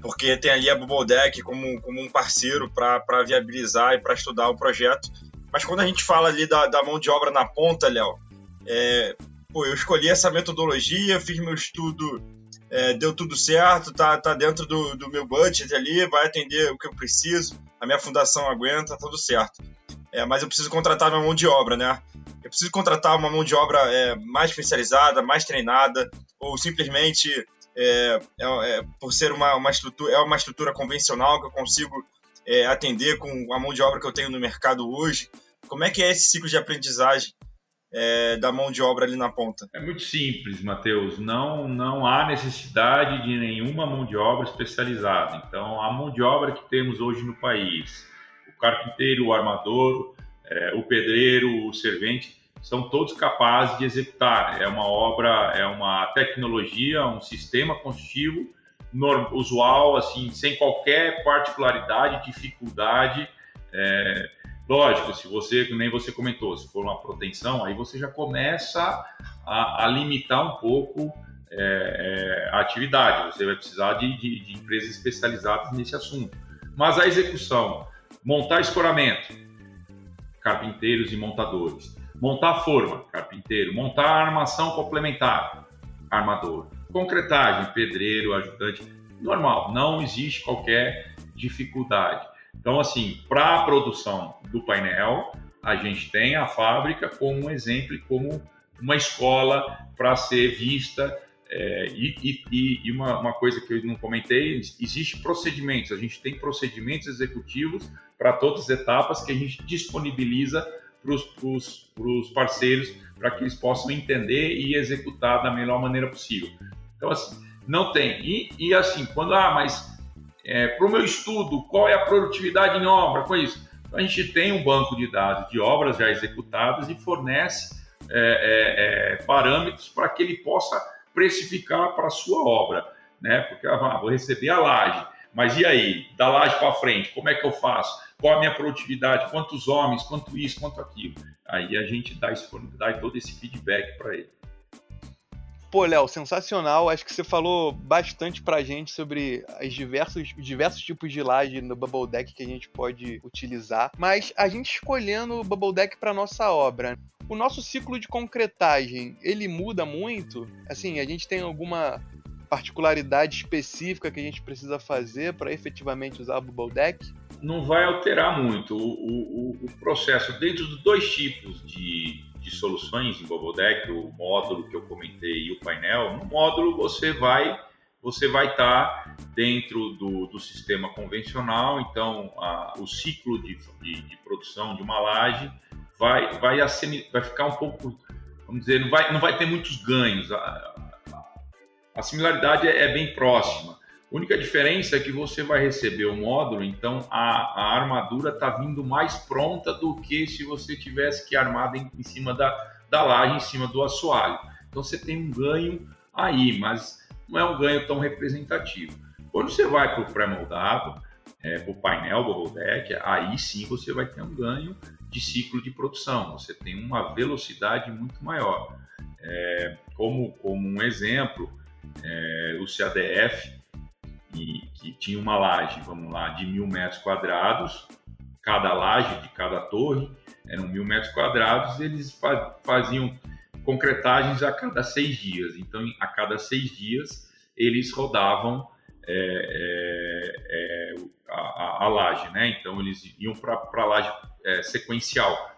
porque tem ali a Bubble Deck como, como um parceiro para viabilizar e para estudar o projeto. Mas quando a gente fala ali da, da mão de obra na ponta, Léo, é, pô, eu escolhi essa metodologia, fiz meu estudo, é, deu tudo certo, tá, tá dentro do, do meu budget ali, vai atender o que eu preciso a minha fundação aguenta, tá tudo certo. É, mas eu preciso contratar minha mão de obra, né? Eu preciso contratar uma mão de obra é, mais especializada, mais treinada, ou simplesmente é, é, é por ser uma, uma, estrutura, é uma estrutura convencional que eu consigo é, atender com a mão de obra que eu tenho no mercado hoje. Como é que é esse ciclo de aprendizagem é, da mão de obra ali na ponta? É muito simples, Matheus. Não, não há necessidade de nenhuma mão de obra especializada. Então, a mão de obra que temos hoje no país, o carpinteiro, o armador, é, o pedreiro, o servente, são todos capazes de executar. É uma obra, é uma tecnologia, um sistema construtivo usual, assim, sem qualquer particularidade, dificuldade. É, Lógico, se você, nem você comentou, se for uma proteção, aí você já começa a, a limitar um pouco é, é, a atividade. Você vai precisar de, de, de, empresas especializadas nesse assunto. Mas a execução, montar escoramento, carpinteiros e montadores. Montar forma, carpinteiro. Montar armação complementar, armador. Concretagem, pedreiro, ajudante. Normal, não existe qualquer dificuldade. Então, assim, para a produção do painel, a gente tem a fábrica como um exemplo, como uma escola para ser vista É, e, e, e uma, uma, coisa que eu não comentei, existe procedimentos, a gente tem procedimentos executivos para todas as etapas que a gente disponibiliza para os parceiros para que eles possam entender e executar da melhor maneira possível. Então, assim, não tem. E, e assim, quando, ah, mas é, para o meu estudo, qual é a produtividade em obra com isso? Então, a gente tem um banco de dados de obras já executadas e fornece é, é, é parâmetros para que ele possa precificar para a sua obra, né? Porque ah, vou receber a laje, mas e aí, da laje para frente, como é que eu faço? Qual a minha produtividade? Quantos homens? Quanto isso? Quanto aquilo? Aí a gente dá, dá todo esse feedback para ele. Pô, Léo, sensacional. Acho que você falou bastante pra gente sobre os diversos, diversos tipos de laje no Bubble Deck que a gente pode utilizar. Mas a gente escolhendo o Bubble Deck para nossa obra, o nosso ciclo de concretagem, ele muda muito? Assim, a gente tem alguma particularidade específica que a gente precisa fazer para efetivamente usar o Bubble Deck? Não vai alterar muito. O, o, o processo, dentro dos dois tipos de, de soluções em Bubble Deck, o módulo que eu comentei e o painel, no módulo você vai você vai estar tá dentro do, do sistema convencional, então a, o ciclo de, de, de, produção de uma laje vai, vai, vai ficar um pouco, vamos dizer, não vai, não vai ter muitos ganhos. A, a, a similaridade é, é, bem próxima. A única diferença é que você vai receber o módulo, então a, a armadura está vindo mais pronta do que se você tivesse que armar em, em cima da, da laje, em cima do assoalho. Então você tem um ganho aí, mas não é um ganho tão representativo. Quando você vai para o pré-moldado, é, para o painel Bubble Deck, aí sim você vai ter um ganho de ciclo de produção, você tem uma velocidade muito maior. É, como, como um exemplo, é, o CADF, e, que tinha uma laje, vamos lá, de mil metros quadrados, cada laje de cada torre eram mil metros quadrados, eles faziam concretagens a cada seis dias. Então, a cada seis dias, eles rodavam é, é, é a, a, laje, né? Então, eles iam para a laje é, sequencial.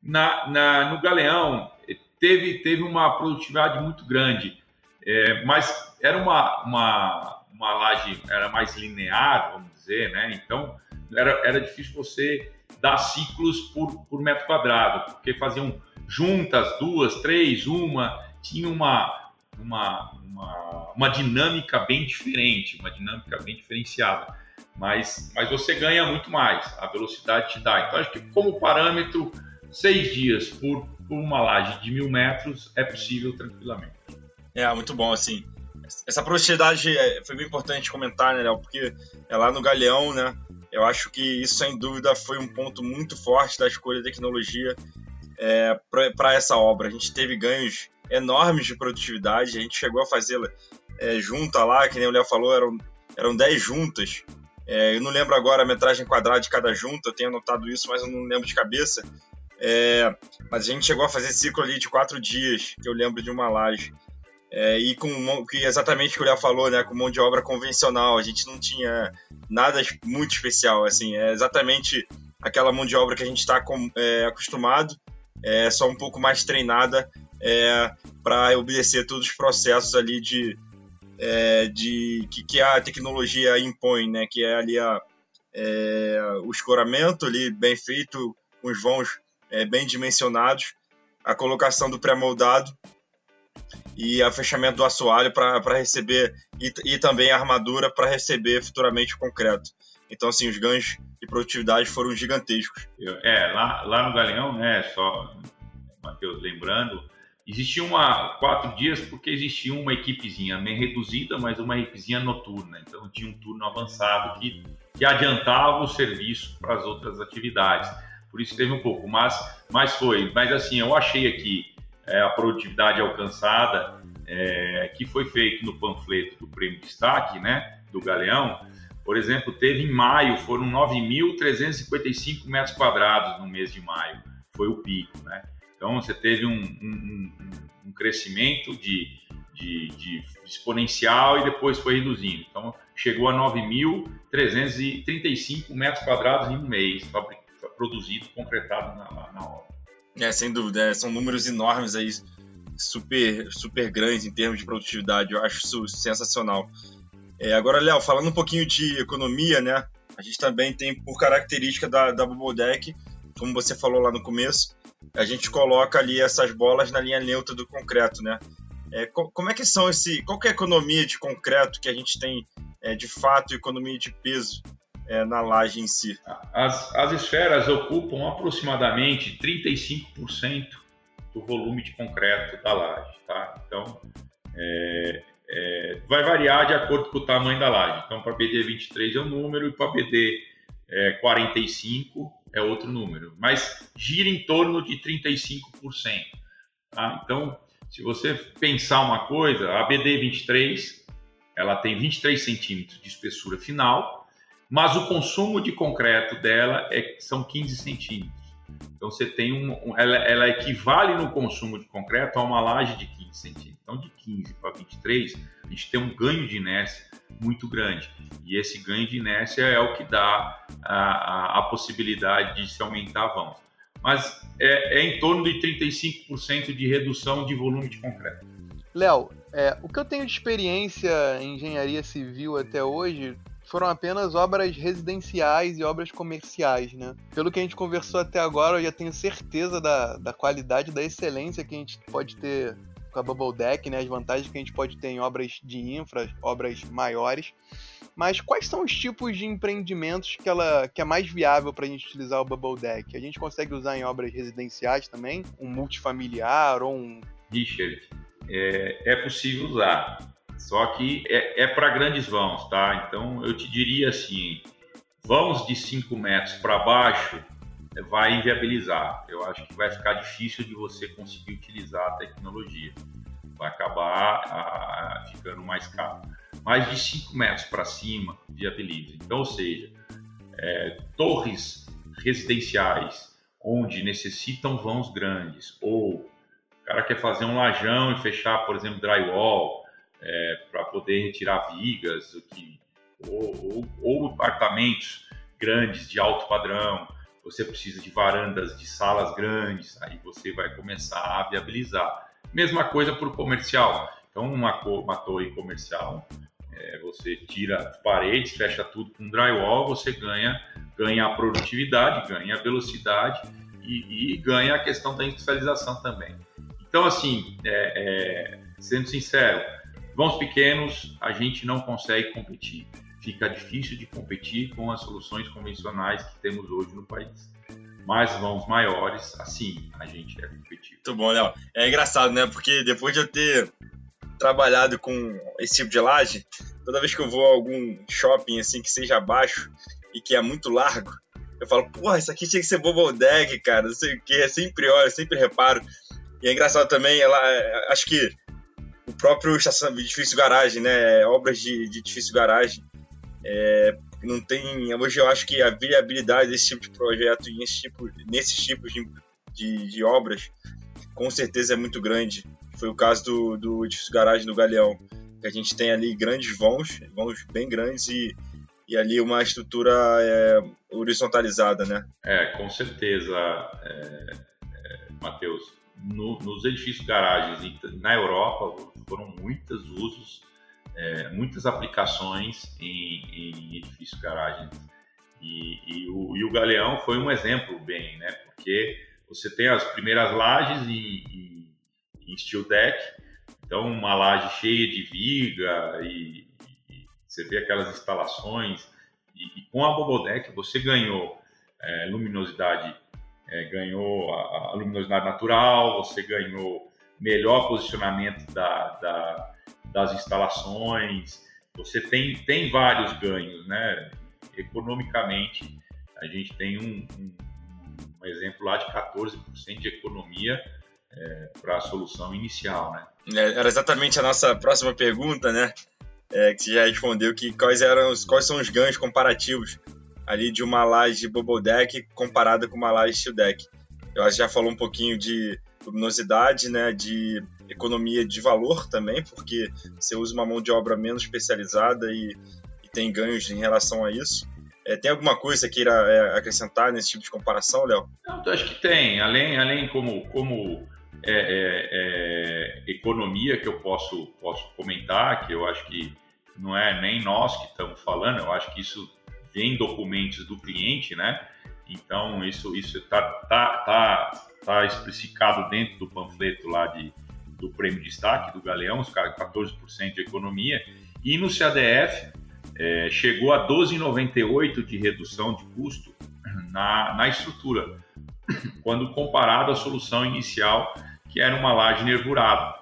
Na, na, no Galeão, teve, teve uma produtividade muito grande, é, mas era uma, uma, uma laje era mais linear, vamos dizer, né? Então, era, era difícil você dar ciclos por, por metro quadrado, porque faziam juntas, duas, três, uma, tinha uma, uma, uma, uma dinâmica bem diferente, uma dinâmica bem diferenciada mas, mas você ganha muito mais, a velocidade te dá. Então, acho que como parâmetro, seis dias por, por uma laje de mil metros é possível tranquilamente. É, muito bom, assim. Essa produtividade é, foi bem importante comentar, né, Léo? Porque é lá no Galeão, né? Eu acho que isso, sem dúvida, foi um ponto muito forte da escolha da tecnologia é, para essa obra. A gente teve ganhos enormes de produtividade, a gente chegou a fazer é, junta lá, que nem o Léo falou, eram, eram 10 juntas é, eu não lembro agora a metragem quadrada de cada junta, eu tenho anotado isso, mas eu não lembro de cabeça. É, mas a gente chegou a fazer ciclo ali de quatro dias, que eu lembro de uma laje. É, e com que exatamente o que o Léo falou, né, com mão de obra convencional, a gente não tinha nada muito especial, assim, é exatamente aquela mão de obra que a gente está é, acostumado, é só um pouco mais treinada é, para obedecer todos os processos ali de, é, de que, que, a tecnologia impõe, né? Que é ali a, é, o escoramento ali bem feito, com os vãos é, bem dimensionados, a colocação do pré-moldado e o fechamento do assoalho para receber e, e, também a armadura para receber futuramente o concreto. Então, assim, os ganhos de produtividade foram gigantescos. É, lá, lá no Galeão, né, só, Matheus, lembrando, Existia uma quatro dias porque existia uma equipezinha meio reduzida, mas uma equipezinha noturna. Então tinha um turno avançado que, que adiantava o serviço para as outras atividades. Por isso teve um pouco, mas, mas foi. Mas assim, eu achei aqui é, a produtividade alcançada é, que foi feito no panfleto do Prêmio Destaque, né, do Galeão. Por exemplo, teve em maio, foram 9.355 metros quadrados no mês de maio. Foi o pico, né? Então, você teve um, um, um crescimento de, de, de, exponencial e depois foi reduzindo. Então, chegou a 9.335 metros quadrados em um mês, produzido, concretado na, na obra. É, sem dúvida. É, são números enormes aí super, super grandes em termos de produtividade. Eu acho isso sensacional. É, agora, Léo, falando um pouquinho de economia, né? A gente também tem, por característica da, da Bubble Deck, como você falou lá no começo, a gente coloca ali essas bolas na linha neutra do concreto, né? É, como é que são esse. Qual é a economia de concreto que a gente tem é, de fato economia de peso é, na laje em si? As, as esferas ocupam aproximadamente 35% do volume de concreto da laje, tá? Então, é, é, vai variar de acordo com o tamanho da laje. Então, para BD 23 é um número e para BD é, 45 é outro número, mas gira em torno de 35%. Tá? Então, se você pensar uma coisa, a BD 23 ela tem 23 centímetros de espessura final, mas o consumo de concreto dela é, são 15 centímetros. Então você tem um, ela, ela, equivale no consumo de concreto a uma laje de 15 centímetros. Então de 15 para 23 a gente tem um ganho de inércia muito grande e esse ganho de inércia é o que dá a, a, a possibilidade de se aumentar a vão. Mas é, é em torno de 35% de redução de volume de concreto. Léo, é, o que eu tenho de experiência em engenharia civil até hoje foram apenas obras residenciais e obras comerciais, né? Pelo que a gente conversou até agora, eu já tenho certeza da, da qualidade, da excelência que a gente pode ter com a Bubble Deck, né? As vantagens que a gente pode ter em obras de infra, obras maiores. Mas quais são os tipos de empreendimentos que, ela, que é mais viável para a gente utilizar o Bubble Deck? A gente consegue usar em obras residenciais também? Um multifamiliar ou um. Richard, é, é possível usar. Só que é, é para grandes vãos, tá? Então eu te diria assim: vãos de 5 metros para baixo vai inviabilizar. Eu acho que vai ficar difícil de você conseguir utilizar a tecnologia. Vai acabar a, a, ficando mais caro. Mais de 5 metros para cima viabiliza. Então, ou seja, é, torres residenciais onde necessitam vãos grandes ou o cara quer fazer um lajão e fechar, por exemplo, drywall, é, para poder retirar vigas, que, ou, ou, ou apartamentos grandes de alto padrão, você precisa de varandas de salas grandes, aí você vai começar a viabilizar. Mesma coisa para o comercial. Então, uma, uma torre comercial, é, você tira paredes, fecha tudo com drywall, você ganha, ganha a produtividade, ganha a velocidade e, e ganha a questão da industrialização também. Então, assim, é, é, sendo sincero, Vãos pequenos a gente não consegue competir. Fica difícil de competir com as soluções convencionais que temos hoje no país. Mas vãos maiores, assim, a gente é competitivo. Muito bom, Léo. É engraçado, né? Porque depois de eu ter trabalhado com esse tipo de laje, toda vez que eu vou a algum shopping assim que seja baixo e que é muito largo, eu falo, porra, isso aqui tinha que ser bubble deck, cara, não sei o que, sempre olho, sempre reparo. E é engraçado também, ela, acho que o próprio edifício garagem, né? Obras de, de edifício garagem. É, não tem. Hoje eu acho que a viabilidade desse tipo de projeto e esse tipo, nesses tipos de, de, de, obras com certeza é muito grande. Foi o caso do, do edifício garagem do Galeão. Que a gente tem ali grandes vãos, vãos bem grandes e, e ali uma estrutura é, horizontalizada, né? É, com certeza, é, é, Matheus no, nos edifícios garagens na Europa foram muitos usos, é, muitas aplicações em, em edifícios garagens. E, e, o, e, o, Galeão foi um exemplo bem, né? Porque você tem as primeiras lajes em, em, em steel deck, então uma laje cheia de viga e, e você vê aquelas instalações e, com a Bobodeck você ganhou é, luminosidade é, ganhou a, a, luminosidade natural, você ganhou melhor posicionamento da, da, das instalações, você tem, tem vários ganhos, né? Economicamente, a gente tem um, um, um exemplo lá de 14% de economia é, para a solução inicial, né? É, era exatamente a nossa próxima pergunta, né? É, que você já respondeu que quais eram os, quais são os ganhos comparativos ali de uma laje Bubble Deck comparada com uma laje Steel Deck. Eu acho que já falou um pouquinho de luminosidade, né, de economia de valor também, porque você usa uma mão de obra menos especializada e, e tem ganhos em relação a isso. É, tem alguma coisa que queira é, acrescentar nesse tipo de comparação, Léo? Eu acho que tem. Além, além como, como é, é, é, economia que eu posso, posso comentar, que eu acho que não é nem nós que estamos falando, eu acho que isso vem documentos do cliente, né? Então, isso isso está tá, tá, tá especificado dentro do panfleto lá de, do prêmio de destaque do Galeão, os 14% de economia. E no CADF, é, chegou a 12,98% de redução de custo na, na estrutura, *coughs* quando comparado à solução inicial, que era uma laje nervurada.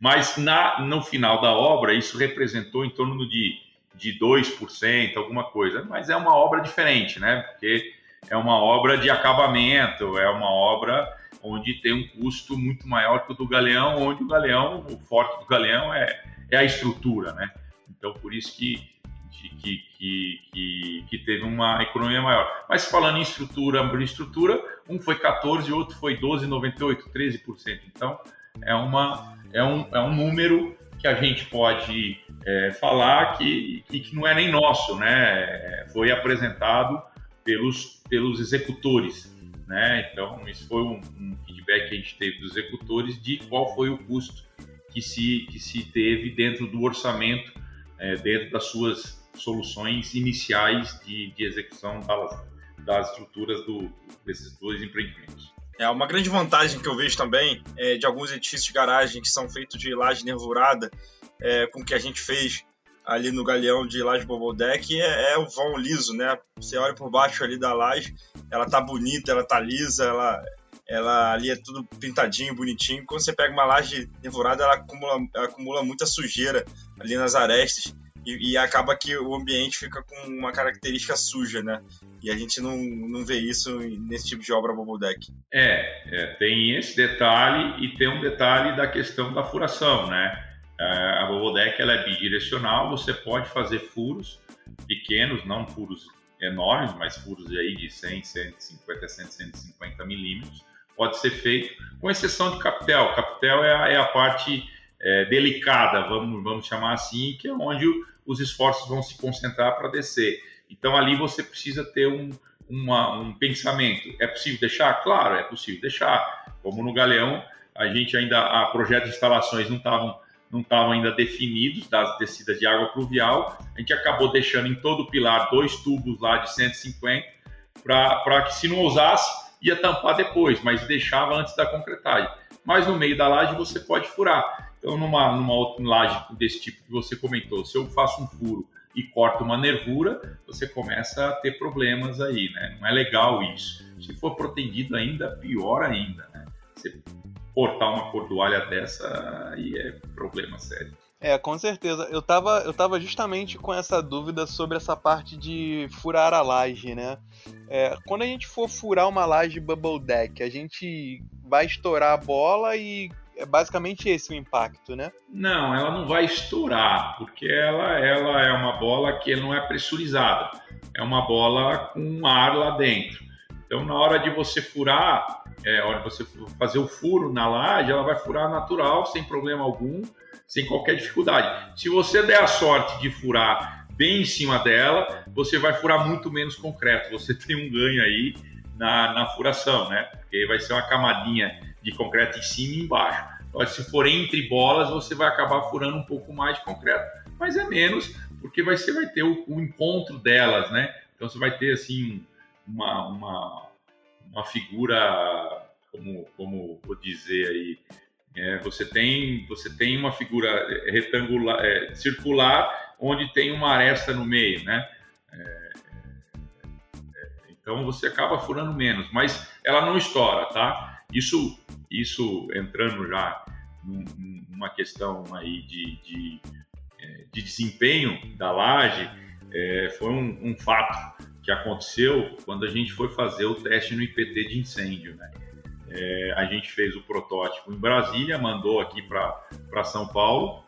Mas na, no final da obra, isso representou em torno de de 2%, alguma coisa, mas é uma obra diferente, né? Porque é uma obra de acabamento, é uma obra onde tem um custo muito maior que o do galeão, onde o galeão, o forte do galeão é, é a estrutura, né? Então, por isso que, que, que, que, teve uma economia maior. Mas falando em estrutura, em estrutura, um foi 14, o outro foi 12,98, 13%. Então, é, uma, é, um, é um número que a gente pode é, falar que, que não é nem nosso, né? Foi apresentado pelos, pelos executores, né? Então, isso foi um, um feedback que a gente teve dos executores de qual foi o custo que se, que se teve dentro do orçamento, é, dentro das suas soluções iniciais de, de execução das, das estruturas do, desses dois empreendimentos. É uma grande vantagem que eu vejo também é, de alguns edifícios de garagem que são feitos de laje nervurada, é, com que a gente fez ali no galeão de laje Bobodeck, é, é o vão liso, né? Você olha por baixo ali da laje, ela tá bonita, ela tá lisa, ela, ela ali é tudo pintadinho, bonitinho. Quando você pega uma laje nervurada, ela acumula, ela acumula muita sujeira ali nas arestas e, e, acaba que o ambiente fica com uma característica suja, né? E a gente não, não vê isso nesse tipo de obra bubble deck. É, é, tem esse detalhe e tem um detalhe da questão da furação, né? É, a bubble deck ela é bidirecional, você pode fazer furos pequenos, não furos enormes, mas furos aí de 100, 150, 100, 150 milímetros, pode ser feito, com exceção de capitel. Capitel é a, é a parte é, delicada, vamos, vamos chamar assim, que é onde os esforços vão se concentrar para descer. Então ali você precisa ter um, uma, um pensamento. É possível deixar? Claro, é possível deixar. Como no Galeão, a gente ainda, a projeto de instalações não estavam não estavam ainda definidos das descidas de água pluvial, a gente acabou deixando em todo o pilar dois tubos lá de 150 para que se não usasse ia tampar depois, mas deixava antes da concretagem. Mas no meio da laje você pode furar. Então, numa, numa outra laje desse tipo que você comentou, se eu faço um furo e corto uma nervura, você começa a ter problemas aí, né? Não é legal isso. Se for protegido ainda, pior ainda, né? Você cortar uma cordoalha dessa, aí é problema sério. É, com certeza. Eu tava, eu tava justamente com essa dúvida sobre essa parte de furar a laje, né? É, quando a gente for furar uma laje bubble deck, a gente vai estourar a bola e é basicamente esse o impacto, né? Não, ela não vai estourar, porque ela, ela é uma bola que não é pressurizada. É uma bola com ar lá dentro. Então, na hora de você furar, é, hora você fazer o furo na laje, ela vai furar natural, sem problema algum, sem qualquer dificuldade. Se você der a sorte de furar bem em cima dela, você vai furar muito menos concreto. Você *laughs* tem um ganho aí na, na furação, né? Porque vai ser uma camadinha de concreto em cima e embaixo. Então, se for entre bolas, você vai acabar furando um pouco mais de concreto, mas é menos, porque você vai ter o, o encontro delas, né? Então você vai ter assim uma, uma, uma figura, como, como vou dizer aí, é, você tem você tem uma figura retangular, é, circular, onde tem uma aresta no meio, né? É, é então você acaba furando menos, mas ela não estoura, tá? Isso, isso entrando já numa questão aí de, de, é, de desempenho da laje, é, foi um, um, fato que aconteceu quando a gente foi fazer o teste no IPT de incêndio. Né? É, a gente fez o protótipo em Brasília, mandou aqui para São Paulo,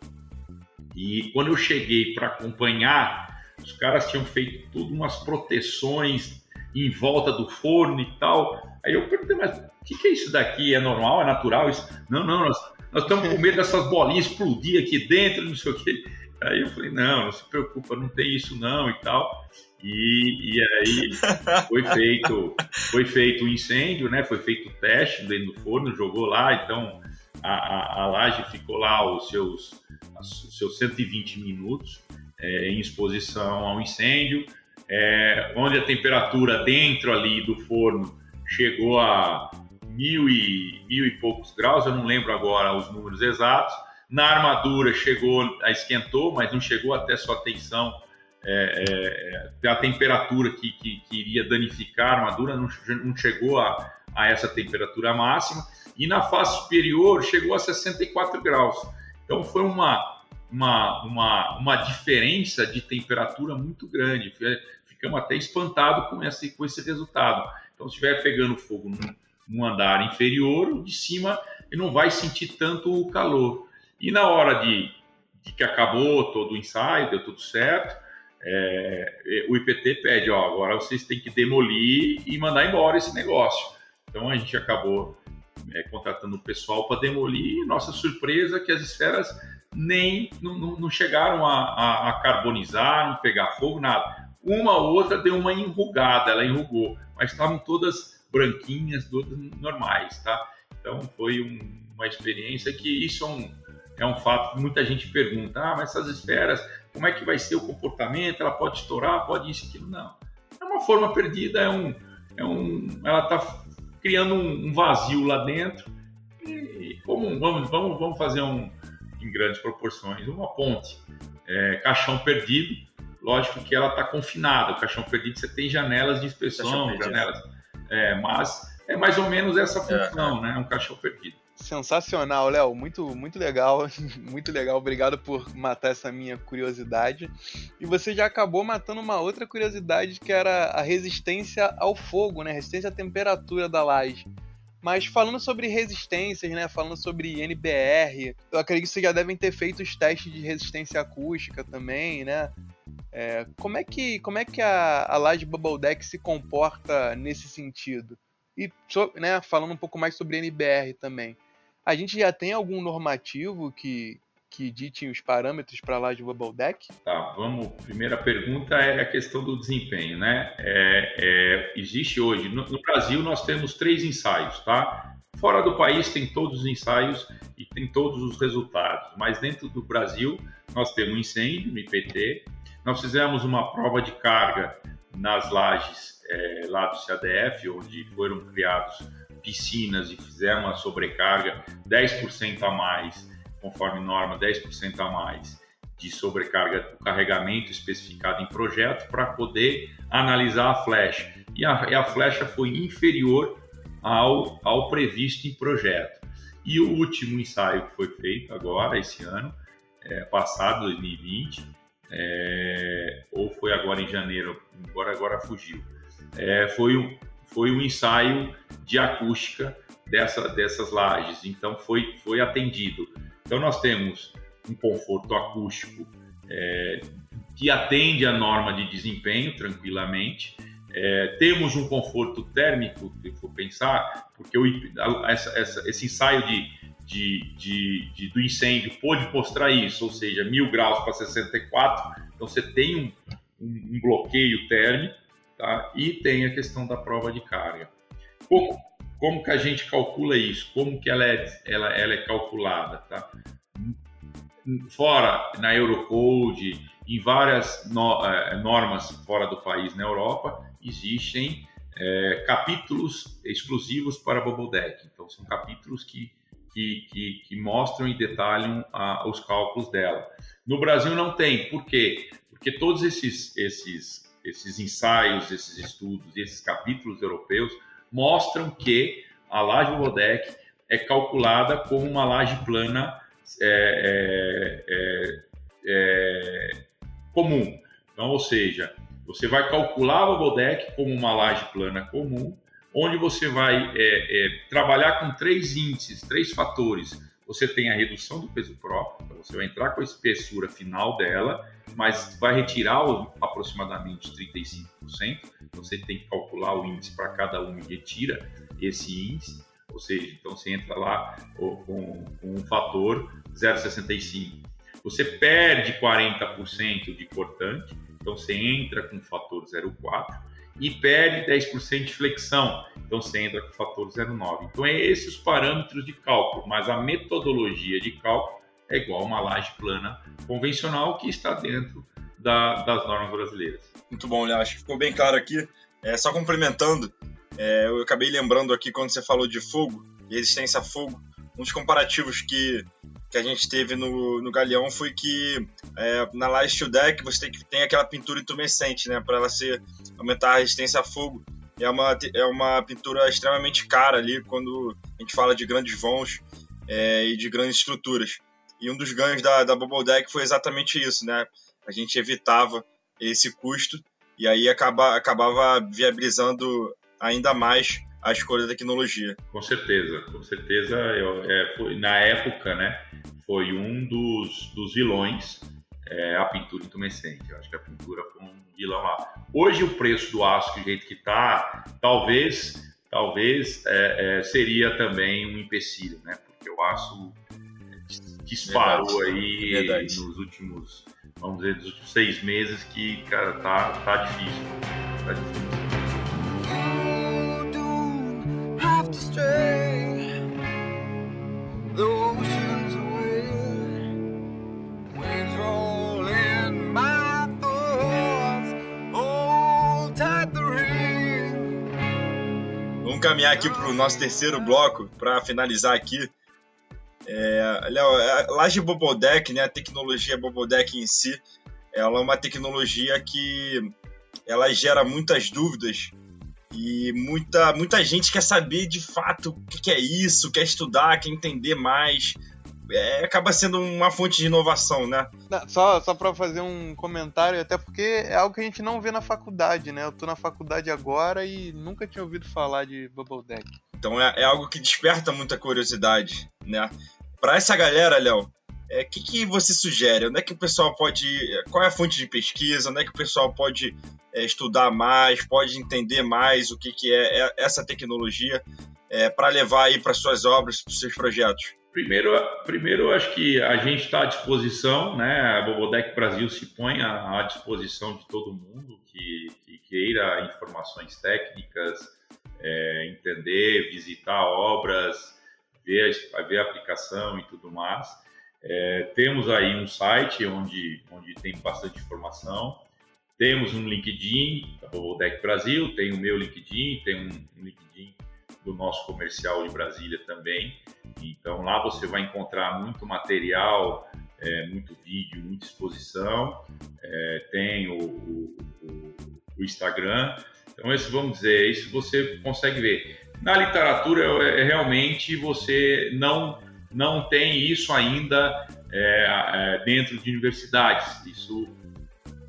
e quando eu cheguei para acompanhar, os caras tinham feito tudo umas proteções em volta do forno e tal. Aí eu perguntei, mas o que, que, é isso daqui? É normal? É natural? Isso? Não, não, nós, nós estamos com medo dessas bolinhas explodir aqui dentro, não sei o quê. Aí eu falei, não, não se preocupa, não tem isso não e tal. E, e aí foi feito foi feito o um incêndio, né? Foi feito o teste dentro do forno, jogou lá, então a, a, a laje ficou lá os seus, os seus 120 minutos é, em exposição ao incêndio, é, onde a temperatura dentro ali do forno chegou a mil e, mil e poucos graus, eu não lembro agora os números exatos. Na armadura chegou, esquentou, mas não chegou até sua tensão é, é, a temperatura que, que, que, iria danificar a armadura não, não chegou a, a, essa temperatura máxima e na face superior chegou a 64 graus. Então foi uma, uma, uma, uma diferença de temperatura muito grande. Ficamos até espantados com esse, com esse resultado. Então, se estiver pegando fogo num, num andar inferior, de cima ele não vai sentir tanto o calor. E na hora de, de que acabou todo o ensaio, deu tudo certo, é, o IPT pede, ó, agora vocês têm que demolir e mandar embora esse negócio. Então a gente acabou é, contratando o pessoal para demolir. Nossa surpresa é que as esferas nem não, não chegaram a, a, a, carbonizar, não pegar fogo, nada. Uma ou outra deu uma enrugada, ela enrugou, mas estavam todas branquinhas, todas normais, tá? Então foi um, uma experiência que isso é um, é um fato que muita gente pergunta, ah, mas essas esferas como é que vai ser o comportamento, ela pode estourar, pode isso, aquilo. Não. É uma forma perdida, é um, é um, ela está criando um, vazio lá dentro. E como vamos, vamos, vamos fazer um, em grandes proporções, uma ponte, é, caixão perdido. Lógico que ela está confinada. O caixão perdido você tem janelas de inspeção, janelas, é, mas é mais ou menos essa é. função, é. né? Um caixão perdido. Sensacional, Léo. Muito, muito legal. *laughs* Muito legal. Obrigado por matar essa minha curiosidade. E você já acabou matando uma outra curiosidade que era a resistência ao fogo, né? Resistência à temperatura da laje. Mas falando sobre resistências, né? Falando sobre NBR, eu acredito que vocês já devem ter feito os testes de resistência acústica também, né? É, como é que, como é que a, a laje Bubble Deck se comporta nesse sentido? E né, falando um pouco mais sobre NBR também. A gente já tem algum normativo que, que dite os parâmetros para lá de Bubble Deck? Tá, vamos. Primeira pergunta é a questão do desempenho, né? É, é, existe hoje, no, no, Brasil, nós temos três ensaios, tá? Fora do país tem todos os ensaios e tem todos os resultados, mas dentro do Brasil nós temos incêndio no IPT, nós fizemos uma prova de carga nas lajes é, lá do CADF, onde foram criados piscinas e fizer uma sobrecarga 10% a mais, conforme norma, 10% a mais de sobrecarga do carregamento especificado em projeto para poder analisar a flecha. E a, e a flecha foi inferior ao, ao previsto em projeto. E o último ensaio que foi feito agora, esse ano, é, passado, 2020, é, ou foi agora em janeiro, agora, agora fugiu, é, foi, um, foi um ensaio de acústica dessa, dessas lajes, então foi, foi atendido. Então nós temos um conforto acústico é, que atende a norma de desempenho tranquilamente. É, temos um conforto térmico, se for pensar, porque o, essa, essa, esse ensaio de, de, de, de, do incêndio pôde mostrar isso, ou seja, mil graus para 64, então você tem um, um, um bloqueio térmico tá? e tem a questão da prova de carga. Como, como que a gente calcula isso? Como que ela é, ela, ela é calculada? Tá? Fora na Eurocode, em várias no, é, normas fora do país na Europa, existem é, capítulos exclusivos para Bubble Deck. Então, são capítulos que, que, que, que mostram e detalham os cálculos dela. No Brasil não tem. Por quê? Porque todos esses, esses, esses ensaios, esses estudos, esses capítulos europeus mostram que a laje Bodec é calculada como uma laje plana é, é, é, é, comum. Então, ou seja, você vai calcular o Bodec como uma laje plana comum, onde você vai é, é, trabalhar com três índices, três fatores. Você tem a redução do peso próprio, então você vai entrar com a espessura final dela, mas vai retirar aproximadamente 35%. Você tem que calcular o índice para cada um e retira esse índice, ou seja, então você entra lá com, com um fator 0,65. você perde 40% de cortante, então você entra com o fator 0,4 e perde 10% de flexão, então você entra com o fator 0,9. Então, é esses os parâmetros de cálculo, mas a metodologia de cálculo é igual uma laje plana convencional que está dentro da, das normas brasileiras. Muito bom, Léo. Acho que ficou bem claro aqui. É, só complementando, é, eu acabei lembrando aqui quando você falou de fogo, resistência a fogo, um dos comparativos que, que a gente teve no, no Galeão foi que é, na Light Steel Deck você tem, tem aquela pintura intumescente, né, para ela ser, aumentar a resistência a fogo. É uma, é uma pintura extremamente cara ali quando a gente fala de grandes vãos é, e de grandes estruturas. E um dos ganhos da, da Bubble Deck foi exatamente isso, né? A gente evitava esse custo e aí acaba, acabava viabilizando ainda mais a escolha da tecnologia. Com certeza, com certeza. Eu, é, foi, na época, né, foi um dos, dos vilões é, a pintura intumescente. Eu acho que a pintura foi um vilão lá. Hoje o preço do aço, do jeito que está, talvez, talvez é, é, seria também um empecilho, né? Porque o aço disparou Verdade. aí Verdade. nos últimos, vamos dizer, nos últimos seis meses que, cara, tá, tá difícil. Tá difícil. Vamos caminhar aqui para o nosso terceiro bloco para finalizar aqui. É, Léo, a laje Bobodeck, né, a tecnologia Bobodeck em si, ela é uma tecnologia que ela gera muitas dúvidas e muita, muita gente quer saber de fato o que é isso, quer estudar, quer entender mais. É, acaba sendo uma fonte de inovação, né? Só, só para fazer um comentário, até porque é algo que a gente não vê na faculdade, né? Eu tô na faculdade agora e nunca tinha ouvido falar de Bubble Deck. Então é, é algo que desperta muita curiosidade, né? Para essa galera, Léo, o é, que, que você sugere? Onde é que o pessoal pode. Qual é a fonte de pesquisa? Onde é que o pessoal pode é, estudar mais, pode entender mais o que, que é, é essa tecnologia é, para levar aí para suas obras, para seus projetos? Primeiro, primeiro, acho que a gente está à disposição, né? A Bobodec Brasil se põe à, à disposição de todo mundo que, que queira informações técnicas, é, entender, visitar obras, ver, ver a aplicação e tudo mais. É, temos aí um site onde, onde tem bastante informação. Temos um LinkedIn, o Deck Brasil, tem o meu LinkedIn, tem um, um LinkedIn do nosso comercial de Brasília também. Então lá você vai encontrar muito material, é, muito vídeo, muita exposição. É, tem o, o, o, Instagram. Então, esse, vamos dizer, isso você consegue ver. Na literatura, é, é realmente você não não tem isso ainda é, é, dentro de universidades. Isso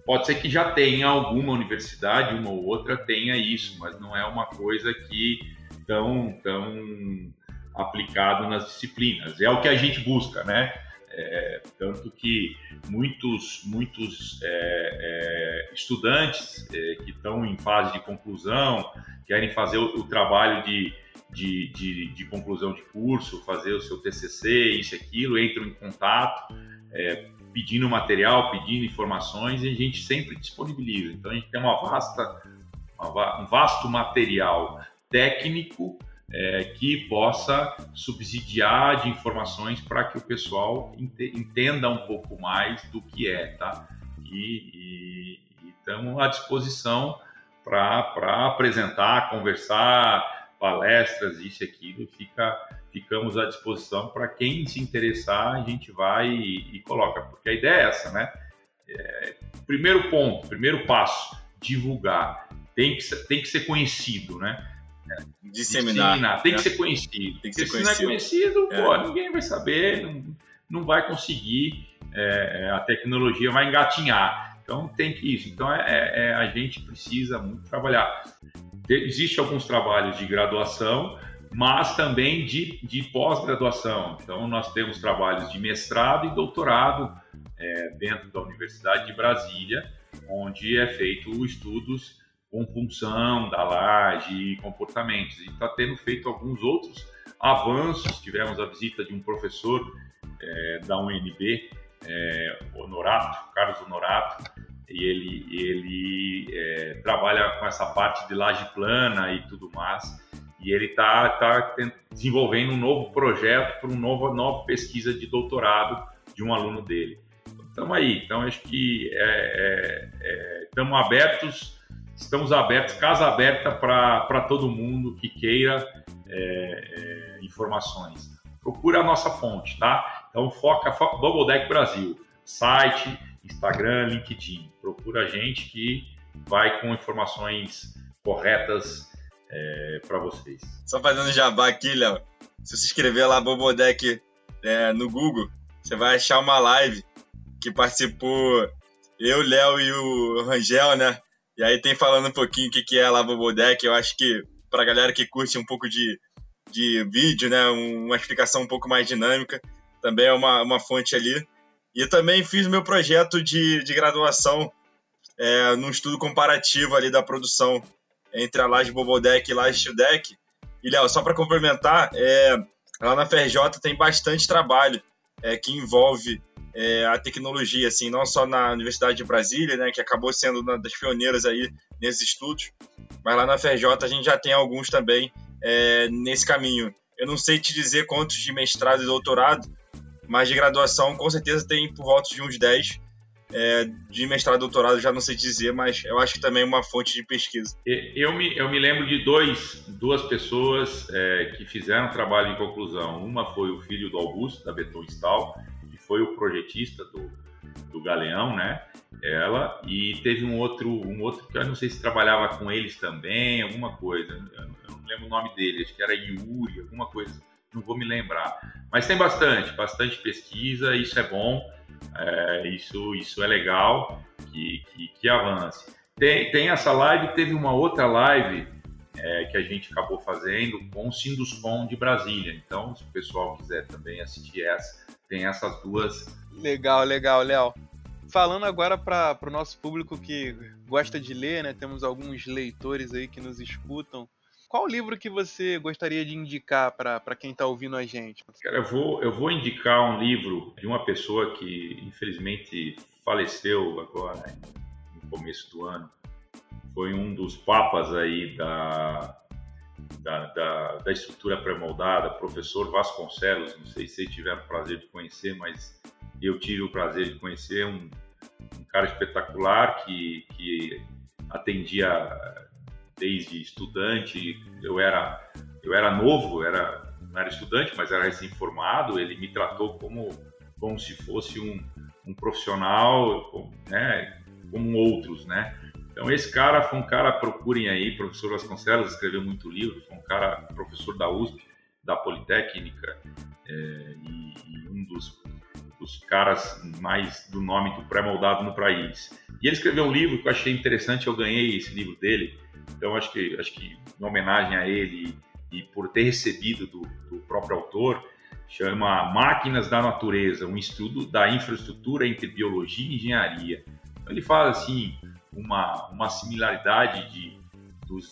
pode ser que já tenha alguma universidade, uma ou outra tenha isso, mas não é uma coisa que tão, tão aplicado nas disciplinas. É o que a gente busca, né? É, tanto que muitos, muitos é, é, estudantes é, que estão em fase de conclusão querem fazer o, o trabalho de de, de, de, conclusão de curso, fazer o seu TCC, isso e aquilo, entram em contato, é, pedindo material, pedindo informações e a gente sempre disponibiliza. Então a gente tem uma vasta, uma, um vasto material técnico é, que possa subsidiar de informações para que o pessoal entenda um pouco mais do que é, tá? E, estamos à disposição para apresentar, conversar, palestras, isso e aquilo, fica, ficamos à disposição para quem se interessar, a gente vai e, e, coloca, porque a ideia é essa, né? É, primeiro ponto, primeiro passo, divulgar, tem que tem que ser conhecido, né? Disseminar. Disseminar. Tem né? que ser conhecido. Tem que ser conhecido. se não é conhecido, é. Pô, ninguém vai saber, não, não vai conseguir, é, é a tecnologia vai engatinhar. Então tem que isso. Então é, é, é a gente precisa muito trabalhar. Existem alguns trabalhos de graduação, mas também de, de pós-graduação. Então, nós temos trabalhos de mestrado e doutorado é, dentro da Universidade de Brasília, onde é feito estudos com função da laje e comportamentos. E está tendo feito alguns outros avanços. Tivemos a visita de um professor é, da UNB é, Honorato, Carlos Honorato, e ele, ele é, trabalha com essa parte de laje plana e tudo mais. E ele está tá desenvolvendo um novo projeto para uma nova, nova pesquisa de doutorado de um aluno dele. Estamos aí. Então, acho que estamos é, é, é abertos, estamos abertos, casa aberta para todo mundo que queira é, é, informações. Procura a nossa fonte, tá? Então, foca, foca Deck Brasil, site, Instagram, LinkedIn. Procura a gente que vai com informações corretas é, para vocês. Só fazendo jabá aqui, Léo. Se você escrever lá Bobodeck é, no Google, você vai achar uma live que participou eu, Léo e o Rangel, né? E aí tem falando um pouquinho o que, que é lá Bobodeck. Eu acho que pra galera que curte um pouco de, de vídeo, né? Uma explicação um pouco mais dinâmica, também é uma, uma fonte ali. E também fiz meu projeto de, de graduação é, num estudo comparativo ali da produção entre a Laje Bobodeck e a Laje Steel Deck. E, Léo, só para complementar, é, lá na FRJ tem bastante trabalho é, que envolve é, a tecnologia, assim, não só na Universidade de Brasília, né, que acabou sendo uma das pioneiras aí nesses estudos, mas lá na FRJ a gente já tem alguns também é, nesse caminho. Eu não sei te dizer quantos de mestrado e doutorado, mas de graduação com certeza tem por volta de uns 10. É, de mestrado e doutorado já não sei dizer, mas eu acho que também é uma fonte de pesquisa. Eu me, eu me lembro de dois, duas pessoas é, que fizeram trabalho em conclusão. Uma foi o filho do Augusto, da Beton que foi o projetista do, do Galeão, né? Ela, e teve um outro, um outro que eu não sei se trabalhava com eles também, alguma coisa. Eu não lembro o nome dele, acho que era Yuri, alguma coisa não vou me lembrar. Mas tem bastante, bastante pesquisa, isso é bom, é, isso, isso é legal que, que, que, avance. Tem, tem essa live, teve uma outra live é, que a gente acabou fazendo com o Sinduscom de Brasília. Então, se o pessoal quiser também assistir essa, tem essas duas. Legal, legal, Léo. Falando agora para o nosso público que gosta de ler, né? Temos alguns leitores aí que nos escutam qual livro que você gostaria de indicar para quem está ouvindo a gente? Cara, eu vou, eu vou indicar um livro de uma pessoa que infelizmente faleceu agora no começo do ano. Foi um dos papas aí da, da, da, da estrutura pré-moldada, professor Vasconcelos. Não sei se vocês tiveram o prazer de conhecer, mas eu tive o prazer de conhecer um, um cara espetacular que, que atendia desde estudante, eu era eu era novo, era não era estudante, mas era recém-formado, ele me tratou como como se fosse um, um profissional, né, como outros, né? Então esse cara foi um cara, procurem aí, professor Vasconcelos escreveu muito livro, foi um cara professor da USP, da Politécnica, é, e, e, um dos, dos caras mais do nome do pré-moldado no país. E ele escreveu um livro que eu achei interessante, eu ganhei esse livro dele, então, acho que, acho que em homenagem a ele e por ter recebido do, do próprio autor, chama Máquinas da Natureza, um estudo da infraestrutura entre biologia e engenharia. Então, ele faz assim uma, uma similaridade de, dos,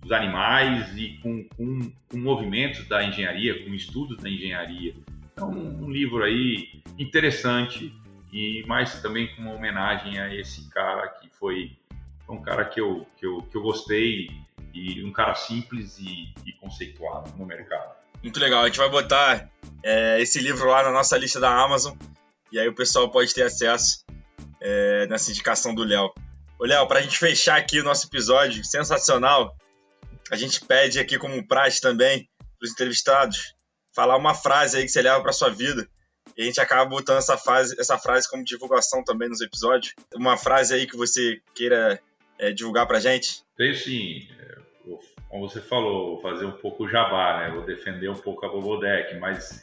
dos animais e com, com, com, movimentos da engenharia, com estudos da engenharia. Então, um, um livro aí interessante e mais também com uma homenagem a esse cara que foi um cara que eu, que eu, que eu gostei e um cara simples e, e conceituado no mercado. Muito legal. A gente vai botar é, esse livro lá na nossa lista da Amazon e aí o pessoal pode ter acesso é, nessa indicação do Léo. Ô, Léo, para a gente fechar aqui o nosso episódio sensacional, a gente pede aqui como praxe também para os entrevistados falar uma frase aí que você leva para sua vida e a gente acaba botando essa, fase, essa frase como divulgação também nos episódios. Uma frase aí que você queira é, divulgar para gente? Tem sim. É, como você falou, vou fazer um pouco jabá, né? Vou defender um pouco a Bobodeck, mas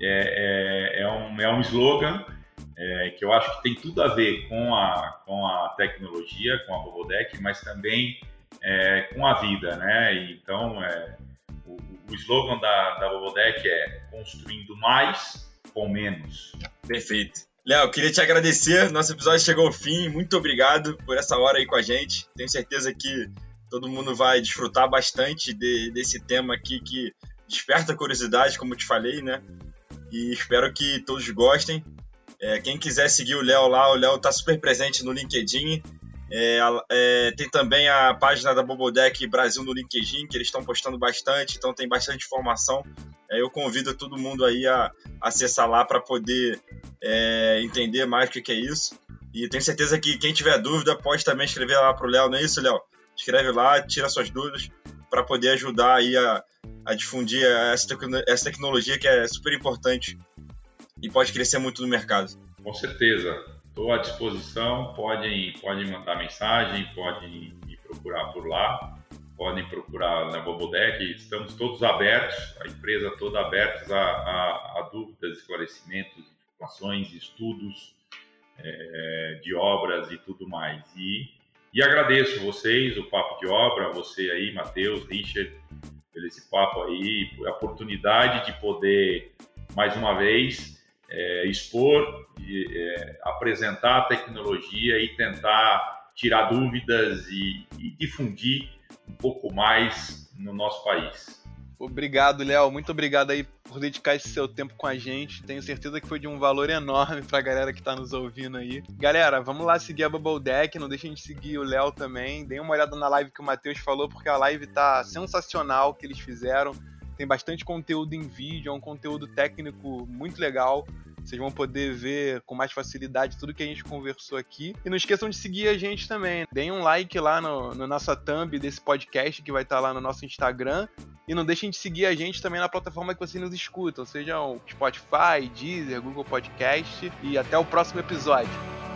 é, é, é, um, é um slogan é, que eu acho que tem tudo a ver com a, com a tecnologia, com a Bobodeck, mas também é, com a vida, né? Então, é, o, o slogan da, da Bobodeck é construindo mais com menos. Perfeito. Léo, queria te agradecer. Nosso episódio chegou ao fim. Muito obrigado por essa hora aí com a gente. Tenho certeza que todo mundo vai desfrutar bastante de, desse tema aqui que desperta curiosidade, como te falei, né? E espero que todos gostem. É, quem quiser seguir o Léo lá, o Léo tá super presente no LinkedIn. É, é, tem também a página da Bobodeck Brasil no LinkedIn, que eles estão postando bastante, então tem bastante informação. É, eu convido todo mundo aí a, a acessar lá para poder é, entender mais o que, que é isso. E tenho certeza que quem tiver dúvida pode também escrever lá para o Léo, não é isso, Léo? Escreve lá, tira suas dúvidas para poder ajudar aí a, a difundir essa, essa tecnologia que é super importante e pode crescer muito no mercado. Com certeza. Estou à disposição, podem, podem mandar mensagem, podem me procurar por lá, podem procurar na Bobodec, estamos todos abertos, a empresa toda aberta a, a, a dúvidas, esclarecimentos, informações, estudos é, de obras e tudo mais. E, e agradeço vocês, o Papo de Obra, você aí, Matheus, Richard, pelo esse papo aí, a oportunidade de poder, mais uma vez, é, expor, é, apresentar a tecnologia e tentar tirar dúvidas e, e difundir um pouco mais no nosso país. Obrigado, Léo. Muito obrigado aí por dedicar esse seu tempo com a gente. Tenho certeza que foi de um valor enorme pra galera que tá nos ouvindo aí. Galera, vamos lá seguir a Bubble Deck. Não deixem de seguir o Léo também. Deem uma olhada na live que o Matheus falou, porque a live tá sensacional que eles fizeram. Tem bastante conteúdo em vídeo, é um conteúdo técnico muito legal. Vocês vão poder ver com mais facilidade tudo que a gente conversou aqui. E não esqueçam de seguir a gente também. Deem um like lá no, no nossa thumb desse podcast que vai estar lá no nosso Instagram. E não deixem de seguir a gente também na plataforma que vocês nos escutam, seja o Spotify, Deezer, Google Podcast. E até o próximo episódio.